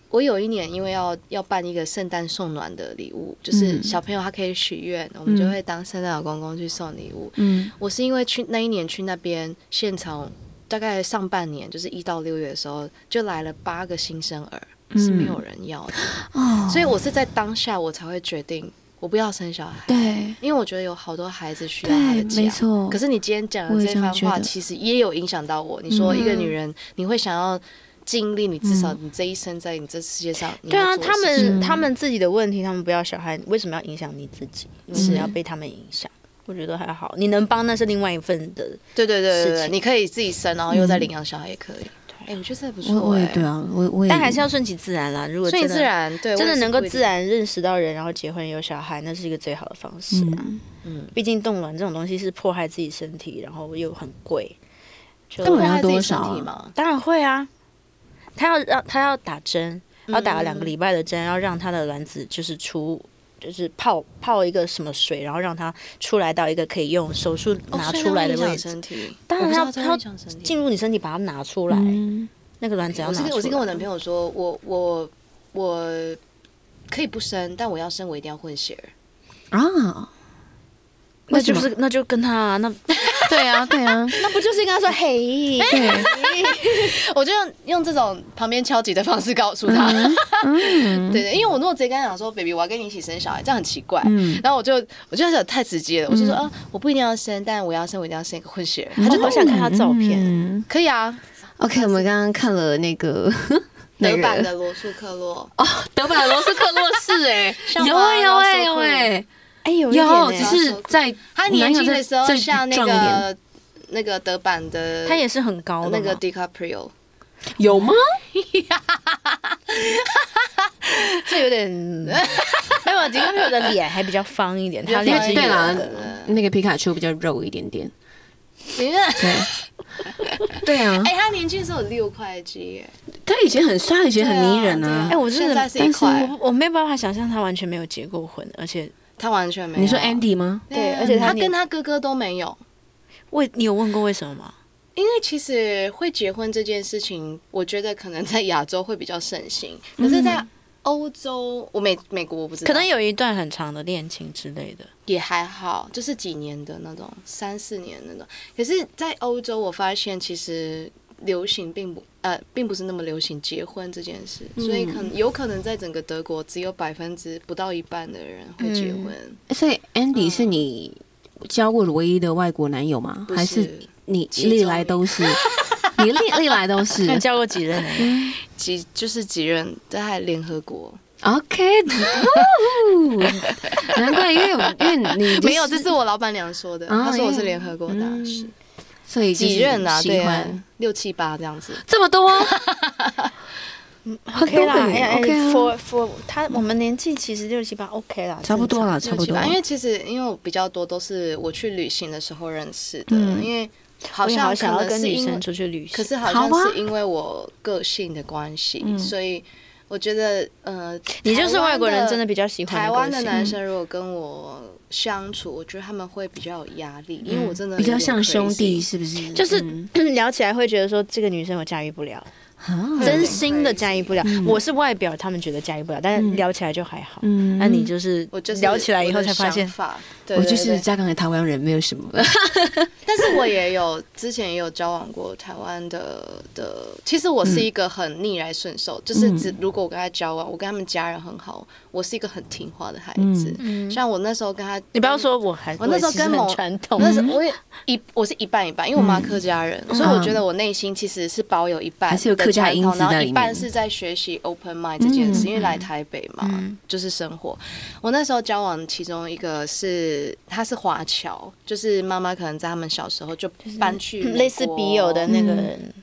我有一年因为要要办一个圣诞送暖的礼物，就是小朋友他可以许愿，嗯、我们就会当圣诞老公公去送礼物。嗯，我是因为去那一年去那边现场，大概上半年就是一到六月的时候，就来了八个新生儿，是没有人要的，嗯、所以我是在当下我才会决定。我不要生小孩，对，因为我觉得有好多孩子需要他的家，没错。可是你今天讲的这番话，其实也有影响到我。你说一个女人，你会想要经历，你至少你这一生在你这世界上，对啊，他们他们自己的问题，他们不要小孩，为什么要影响你自己？你是要被他们影响？我觉得还好，你能帮那是另外一份的，对对对对，你可以自己生，然后又再领养小孩也可以。哎，我觉得这不错哎。对啊，我我也，但还是要顺其自然啦。如果顺其自然，对，真的能够自然认识到人，然后结婚有小孩，那是一个最好的方式啊。嗯，毕竟冻卵这种东西是迫害自己身体，然后又很贵。冻卵要多少？当然会啊。他要让他要打针，要打了两个礼拜的针，要让他的卵子就是出。就是泡泡一个什么水，然后让它出来到一个可以用手术拿出来的位置。当然它它进入你身体，把它拿出来。那个卵子要拿出来。我是跟我男朋友说，我我我可以不生，但我要生，我一定要混血儿啊。那就是那就跟他那对 <laughs> 啊对啊，<laughs> 那不就是跟他说嘿？对，<laughs> 我就用用这种旁边敲击的方式告诉他，对对，因为我如果直接跟他讲说，baby，我要跟你一起生小孩，这样很奇怪。然后我就我就想太直接了，我就说啊，我不一定要生，但我要生，我一定要生一个混血。他就好想看他照片，可以啊。OK，我们刚刚看了那个德版的罗素克洛。哦，德版的罗素克洛是哎，有哎有哎有哎。哎呦，有，只是在他年轻的时候像那个那个德版的，他也是很高的那个 DiCaprio，有吗？<laughs> 这有点，<laughs> 没有 DiCaprio 的脸还比较方一点，他脸对啦，那个皮卡丘比较肉一点点。对，<laughs> 对啊，哎，他年轻的时候有六块肌，他以前很帅，以前很迷人啊。哎，我真的，但是我我没有办法想象他完全没有结过婚，而且。他完全没有。你说 Andy 吗？对，而且他跟他哥哥都没有。为你有问过为什么吗？因为其实会结婚这件事情，我觉得可能在亚洲会比较盛行，可是，在欧洲，我美美国我不知道，可能有一段很长的恋情之类的，也还好，就是几年的那种，三四年那种。可是，在欧洲，我发现其实。流行并不呃，并不是那么流行结婚这件事，嗯、所以可能有可能在整个德国只有百分之不到一半的人会结婚。嗯、所以 Andy 是你交过的唯一的外国男友吗？嗯、还是你历来都是？<laughs> 你历历来都是？交过几任？几就是几任在联合国？OK，<laughs> 难怪因为因为你、就是、没有，这是我老板娘说的，她说我是联合国大使。嗯所以几任啊？对，六七八这样子，这么多？<laughs> OK 啦，OK，for for 他我们年纪其实六七八 OK 啦，差不多啦，差不多。因为其实因为我比较多都是我去旅行的时候认识的，因为好像想要跟女生出去旅行，可是好像是因为我个性的关系，所以我觉得呃，你就是外国人，真的比较喜欢台湾的男生，如果跟我相处，我觉得他们会比较有压力，因为我真的比较像兄弟，是不是？就是 <clears throat> 聊起来会觉得说这个女生我驾驭不了。真心的驾驭不了，我是外表，他们觉得驾驭不了，但是聊起来就还好。嗯，那你就是我就是聊起来以后才发现，我就是家港的台湾人，没有什么。<laughs> 但是我也有之前也有交往过台湾的的，其实我是一个很逆来顺受，就是只如果我跟他交往，我跟他们家人很好，我是一个很听话的孩子。像我那时候跟他，你不要说我还，我那时候跟某传统，那时候我也一我是一半一半，因为我妈客家人，所以我觉得我内心其实是保有一半还是有客。然后一半是在学习 open mind 这件事，因为来台北嘛，就是生活。我那时候交往其中一个是，他是华侨，就是妈妈可能在他们小时候就搬去 <laughs> 类似笔友的那个人，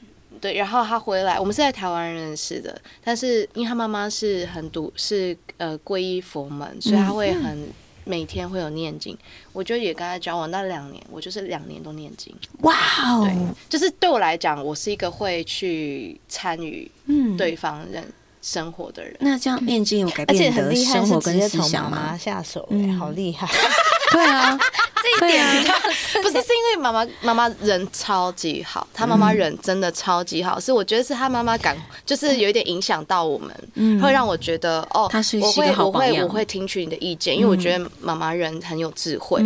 对。然后他回来，我们是在台湾认识的，但是因为他妈妈是很独，是呃皈依佛门，所以他会很。每天会有念经，我就也跟他交往那两年，我就是两年都念经。哇哦。对，就是对我来讲，我是一个会去参与对方人生活的人。嗯、那这样念经有改变你的生活跟思想吗？下手，嗯，好厉害。<laughs> 对啊，<laughs> 这一点 <laughs> 不是是因为妈妈妈妈人超级好，她妈妈人真的超级好，是我觉得是她妈妈感，就是有一点影响到我们，会让我觉得哦，我会我会我会听取你的意见，因为我觉得妈妈人很有智慧。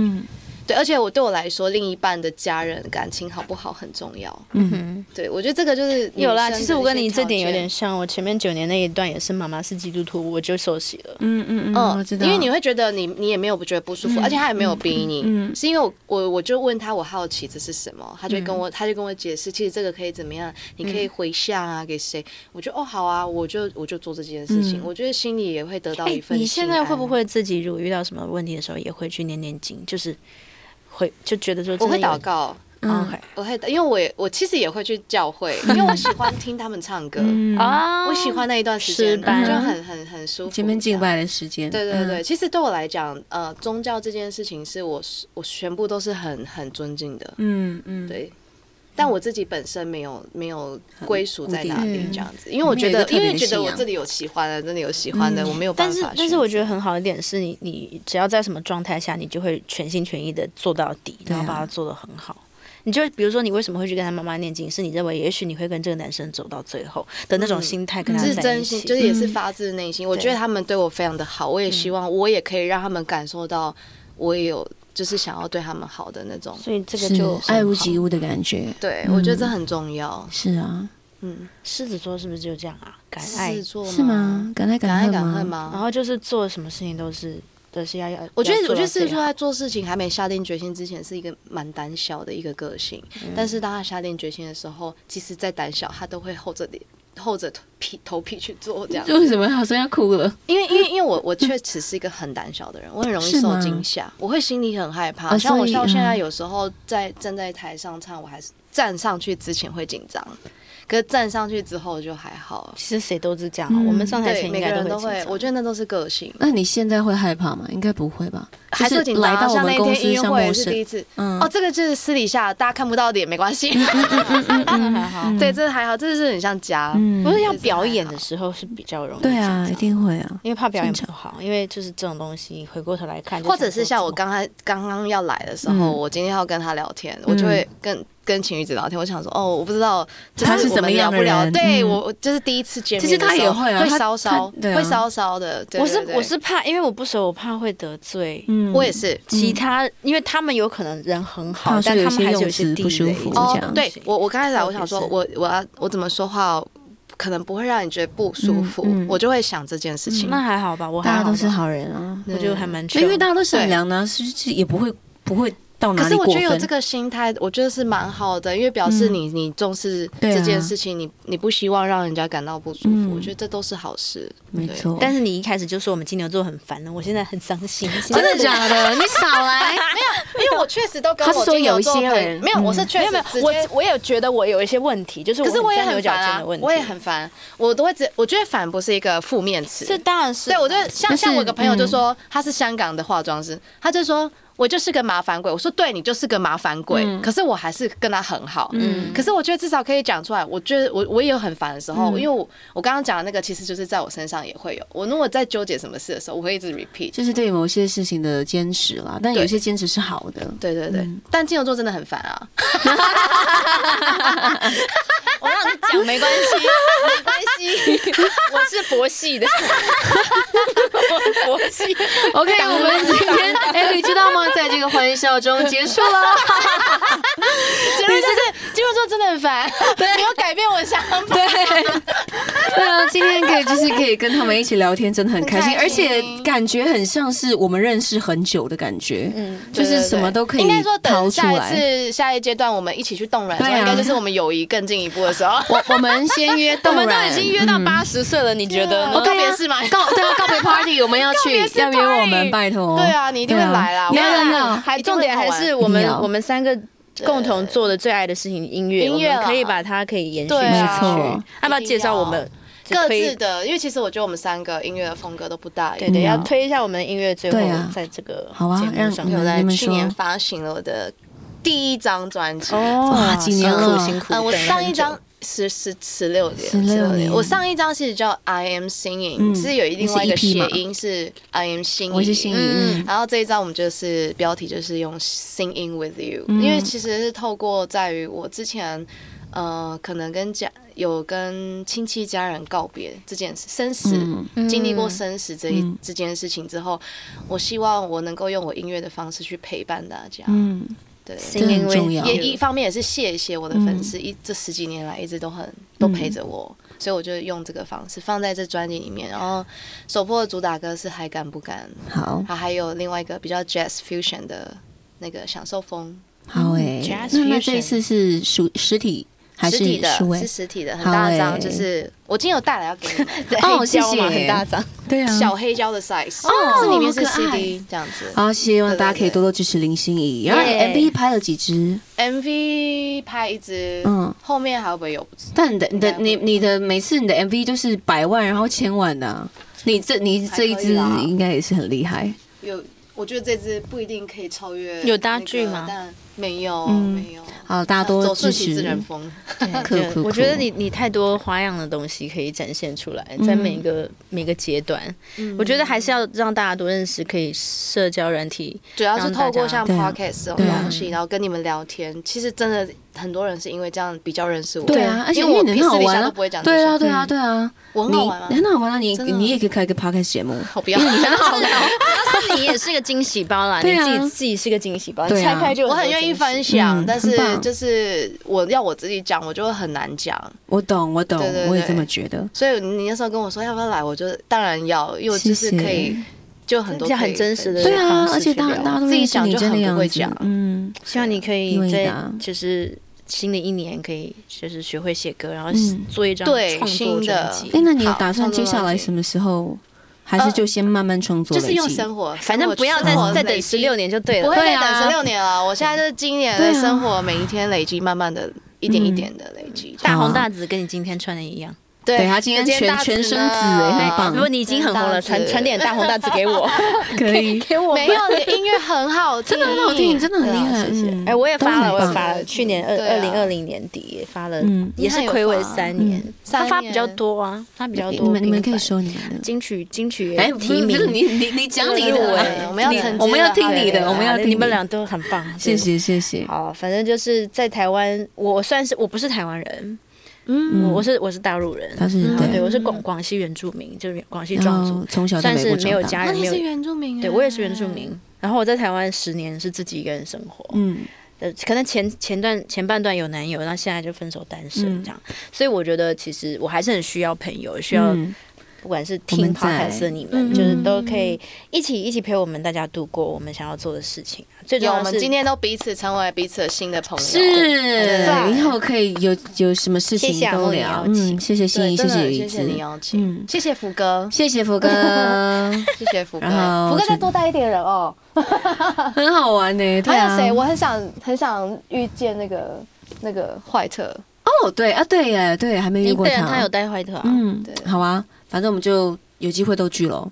对，而且我对我来说，另一半的家人感情好不好很重要。嗯哼，对，我觉得这个就是有啦。其实我跟你这点有点像，我前面九年那一段也是妈妈是基督徒，我就受洗了。嗯嗯嗯，我知道。因为你会觉得你你也没有不觉得不舒服，而且他也没有逼你，嗯是因为我我我就问他，我好奇这是什么，他就跟我他就跟我解释，其实这个可以怎么样，你可以回向啊给谁，我就哦好啊，我就我就做这件事情，我觉得心里也会得到一份。你现在会不会自己如果遇到什么问题的时候，也会去念念经，就是？会就觉得说我会祷告，嗯，我会，因为我也我其实也会去教会，因为我喜欢听他们唱歌啊，<laughs> 我喜欢那一段时间，就很很很舒服。前面敬拜的时间，对对对，其实对我来讲，呃，宗教这件事情是我我全部都是很很尊敬的，嗯嗯，对。但我自己本身没有没有归属在哪里这样子，因为我觉得，因为觉得我这里有喜欢的，这里有喜欢的，我没有办法。但是，但是我觉得很好的一点是你，你只要在什么状态下，你就会全心全意的做到底，然后把它做得很好。你就比如说，你为什么会去跟他妈妈念经？是你认为也许你会跟这个男生走到最后的那种心态，跟他是真心，就是也是发自内心。我觉得他们对我非常的好，我也希望我也可以让他们感受到我也有。就是想要对他们好的那种，所以这个就爱屋及乌的感觉。对，我觉得这很重要。是啊，嗯，狮子座是不是就这样啊？敢爱做是吗？敢爱敢恨吗？然后就是做什么事情都是都是要要。我觉得，我觉得狮子座在做事情还没下定决心之前，是一个蛮胆小的一个个性。但是当他下定决心的时候，即使再胆小，他都会厚着脸。厚着头皮头皮去做这样，为什么好像要哭了？因为因为因为我我确实是一个很胆小的人，我很容易受惊吓，我会心里很害怕。像我到现在有时候在站在台上唱，我还是站上去之前会紧张。可是站上去之后就还好，其实谁都是这样。我们上台前应该都会，我觉得那都是个性。那你现在会害怕吗？应该不会吧？还是紧张。像那天音乐会是第一次，哦，这个就是私底下大家看不到的也没关系。还好，对，这还好，这是很像家。不是要表演的时候是比较容易，对啊，一定会啊，因为怕表演不好，因为就是这种东西，回过头来看，或者是像我刚才刚刚要来的时候，我今天要跟他聊天，我就会跟。跟晴雨子聊天，我想说，哦，我不知道他是怎么样的人。对我，就是第一次见面，其实他也会啊，会稍稍，会稍稍的。我是我是怕，因为我不熟，我怕会得罪。嗯，我也是。其他，因为他们有可能人很好，但他们还是有些不舒服。哦，对我，我刚才来，我想说，我我要我怎么说话，可能不会让你觉得不舒服，我就会想这件事情。那还好吧，我大家都是好人啊，我觉得还蛮，因为大家都善良呢，是是也不会不会。可是我觉得有这个心态，我觉得是蛮好的，因为表示你你重视这件事情，你你不希望让人家感到不舒服，我觉得这都是好事。没错。但是你一开始就说我们金牛座很烦呢，我现在很伤心。真的假的？<laughs> 你少来！没有，因为我确实都跟我金牛座人没有，我是确实没有。我我也觉得我有一些问题，就是可是我也很烦啊，我也很烦，我都会只我觉得烦不是一个负面词，这当然是。对，我觉得像像我一个朋友就说他是香港的化妆师，他就说。我就是个麻烦鬼。我说对，你就是个麻烦鬼，可是我还是跟他很好。嗯，可是我觉得至少可以讲出来。我觉得我我也有很烦的时候，因为我我刚刚讲的那个其实就是在我身上也会有。我如果在纠结什么事的时候，我会一直 repeat，就是对某些事情的坚持啦。但有些坚持是好的。对对对，但金牛座真的很烦啊。<laughs> 我让你讲没关系，没关系，我是佛系的，<laughs> 我佛系。OK，我们今天哎，你知道吗？在这个欢笑中结束了。<laughs> 结论就是金牛座真的很烦，对，没有改变我的想法。对，对啊，今天可以就是可以跟他们一起聊天，真的很开心，而且感觉很像是我们认识很久的感觉。嗯，就是什么都可以。应该说，等下一次下一阶段我们一起去冻卵，应该就是我们友谊更进一步的时候。<laughs> 我我们先约冻卵，我们都已经约到八十岁了，你觉得？告别式嘛，告对啊，告别 party 我们要去，要约我们，拜托。对啊，你一定会来啦。没有没有，还重点还是我们我们三个共同做的最爱的事情——音乐。音乐可以把它可以延续下去。要不要介绍我们各自的？因为其实我觉得我们三个音乐的风格都不大。对对，要推一下我们的音乐。最后在这个好啊，让我在去年发行了我的第一张专辑。哇，几年了，辛苦。我上一张。十十十六年，十六年。我上一张其实叫 I Am Singing，是有另外一个谐音是 I Am Singing，我是心仪。然后这一张我们就是标题就是用 Singing with You，因为其实是透过在于我之前呃可能跟家有跟亲戚家人告别这件事，生死经历过生死这一这件事情之后，我希望我能够用我音乐的方式去陪伴大家。嗯。对，很重要。也一方面也是谢谢我的粉丝，一这十几年来一直都很都陪着我，所以我就用这个方式放在这专辑里面。然后首播的主打歌是还敢不敢？好，它还有另外一个比较 Jazz Fusion 的那个享受风。好诶，那那这一次是属实体。实体的，是实体的，很大张，就是我今天有带来要给你们。<laughs> 哦，谢谢，很大张，对啊，小黑胶的 size，哦，这里面是 CD 这样子。好，希望大家可以多多支持林心怡。然后 MV 拍了几支？MV 拍一支，嗯，后面还会不会有？但你的、你的、你、你的每次你的 MV 都是百万，然后千万的，你这、你这一支应该也是很厉害。有，我觉得这支不一定可以超越。有搭剧吗？但没有，没有。好，大家多支持。自然风，对，<laughs> 我觉得你你太多花样的东西可以展现出来，在每一个每个阶段，我觉得还是要让大家多认识可以社交软体，主要是透过像 Podcast 这种东西，然后跟你们聊天。其实真的很多人是因为这样比较认识我。对啊，而且我平时底下都不会讲。对啊，对啊，对啊，我很好玩你，很好玩啊！你你也可以开一个 Podcast 节目，好不要，<laughs> 你很好聊。你也是个惊喜包啦，你自己自己是个惊喜包，拆开就我很愿意分享，但是。就是我要我自己讲，我就会很难讲。我懂，我懂，我也这么觉得。所以你那时候跟我说要不要来，我就当然要，因为就是可以就很多很真实的，对啊，而且大家大家都自己讲就很不会讲。嗯，希望你可以在就是新的一年可以就是学会写歌，然后做一张创作专辑。哎，那你有打算接下来什么时候？还是就先慢慢创作，就是用生活，反正不要再再等十六年就对了。不会再等十六年了，我现在就是今年的生活，每一天累积，慢慢的一点一点的累积。大红大紫跟你今天穿的一样。对，他今天全全身紫哎，很棒。如果你已经很红了，传传点大红大紫给我，<laughs> 可以给我。没有，你的音乐很好听，真的很好听，真的很厉害。谢谢。哎，我也发了，我也发了。去年二二零二零年底也发了，也是暌违三年。他发比较多啊，他比较多。你们你们可以说你们的金曲金曲哎，提名你你你讲你的哎，我们要我们要听你的，我们要你们俩都很棒，谢谢谢谢。好，反正就是在台湾，我算是我不是台湾人。嗯，我是我是大陆人，他是对，我是广广西原住民，就是广西壮族，从小算是没有家人，没有原住民，对我也是原住民。然后我在台湾十年是自己一个人生活，嗯，呃，可能前前段前半段有男友，那现在就分手单身这样，所以我觉得其实我还是很需要朋友，需要。不管是听 podcast 的你们，就是都可以一起一起陪我们大家度过我们想要做的事情。最重要我们今天都彼此成为彼此的新的朋友，是，以后可以有有什么事情都聊。嗯，谢谢心怡，谢谢雨子，谢谢你邀请，谢谢福哥，谢谢福哥，<laughs> 谢谢福哥。福哥再多带一点人哦，<laughs> 很好玩呢。<laughs> 还有谁？我很想很想遇见那个那个坏特。哦，对啊，对耶，对，还没遇过他，他有带坏特啊。嗯，对，好啊。反正我们就有机会都聚喽，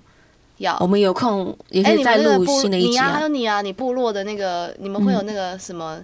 要。我们有空也可哎，以再录新的一集你啊，还啊有。你啊，你部落的那个，你们会有那个什么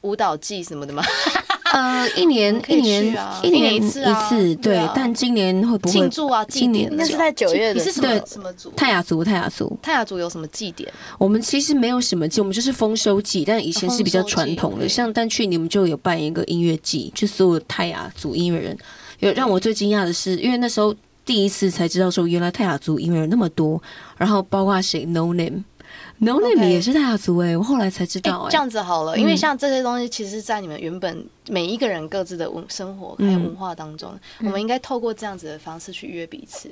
舞蹈季什么的吗？<laughs> 呃，一年 <laughs> 一年一年一年一次啊次，对。但今年会不会庆祝啊，祭今年典。那是在九月的你是什么对什么族？泰雅族，泰雅族，泰雅族有什么祭典？我们其实没有什么祭，我们就是丰收祭，但以前是比较传统的。像但去年我们就有办一个音乐季，就所有泰雅族音乐人。有让我最惊讶的是，因为那时候第一次才知道说，原来泰雅族音乐人那么多，然后包括谁，No Name，No Name 也是泰雅族哎、我后来才知道哎、这样子好了，因为像这些东西，其实在你们原本每一个人各自的文生活还有文化当中，我们应该透过这样子的方式去约彼此。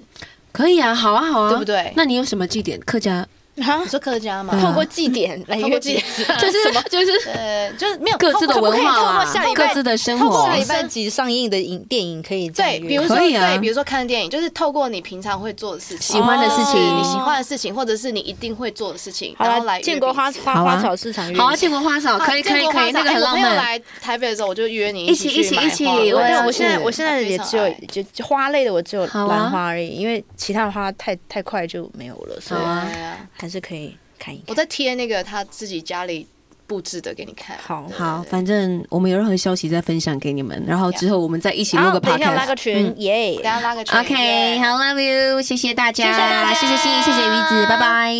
可以啊，好啊，好啊，对不对？那你有什么祭典？客家哈你，说客家嘛？透过祭典来约祭典，<laughs> 就是 <laughs> 就是呃，就是没有各自的文化透啊过下礼，拜各自的生活啊透过下。礼拜几上映的影电影可以对，比如说对，比如说看电影，就是透过你平常会做的事情，喜欢的事情。你喜欢的事情，或者是你一定会做的事情，然后来了，建国花花花草市场约好啊，一下建国花草可以可以可以，那个很浪漫。来台北的时候，我就约你一起起去买一起花。一起我我现在我现在也只有就就花类的，我只有兰花而已，因为其他的花太太快就没有了，所以还是可以看一看。我再贴那个他自己家里布置的给你看。好，好，反正我们有任何消息再分享给你们，然后之后我们再一起录个好等一下拉个。群，耶大家拉个群 OK，耶好，Love you，谢谢大家，谢谢大家谢谢，谢谢鱼子，拜拜。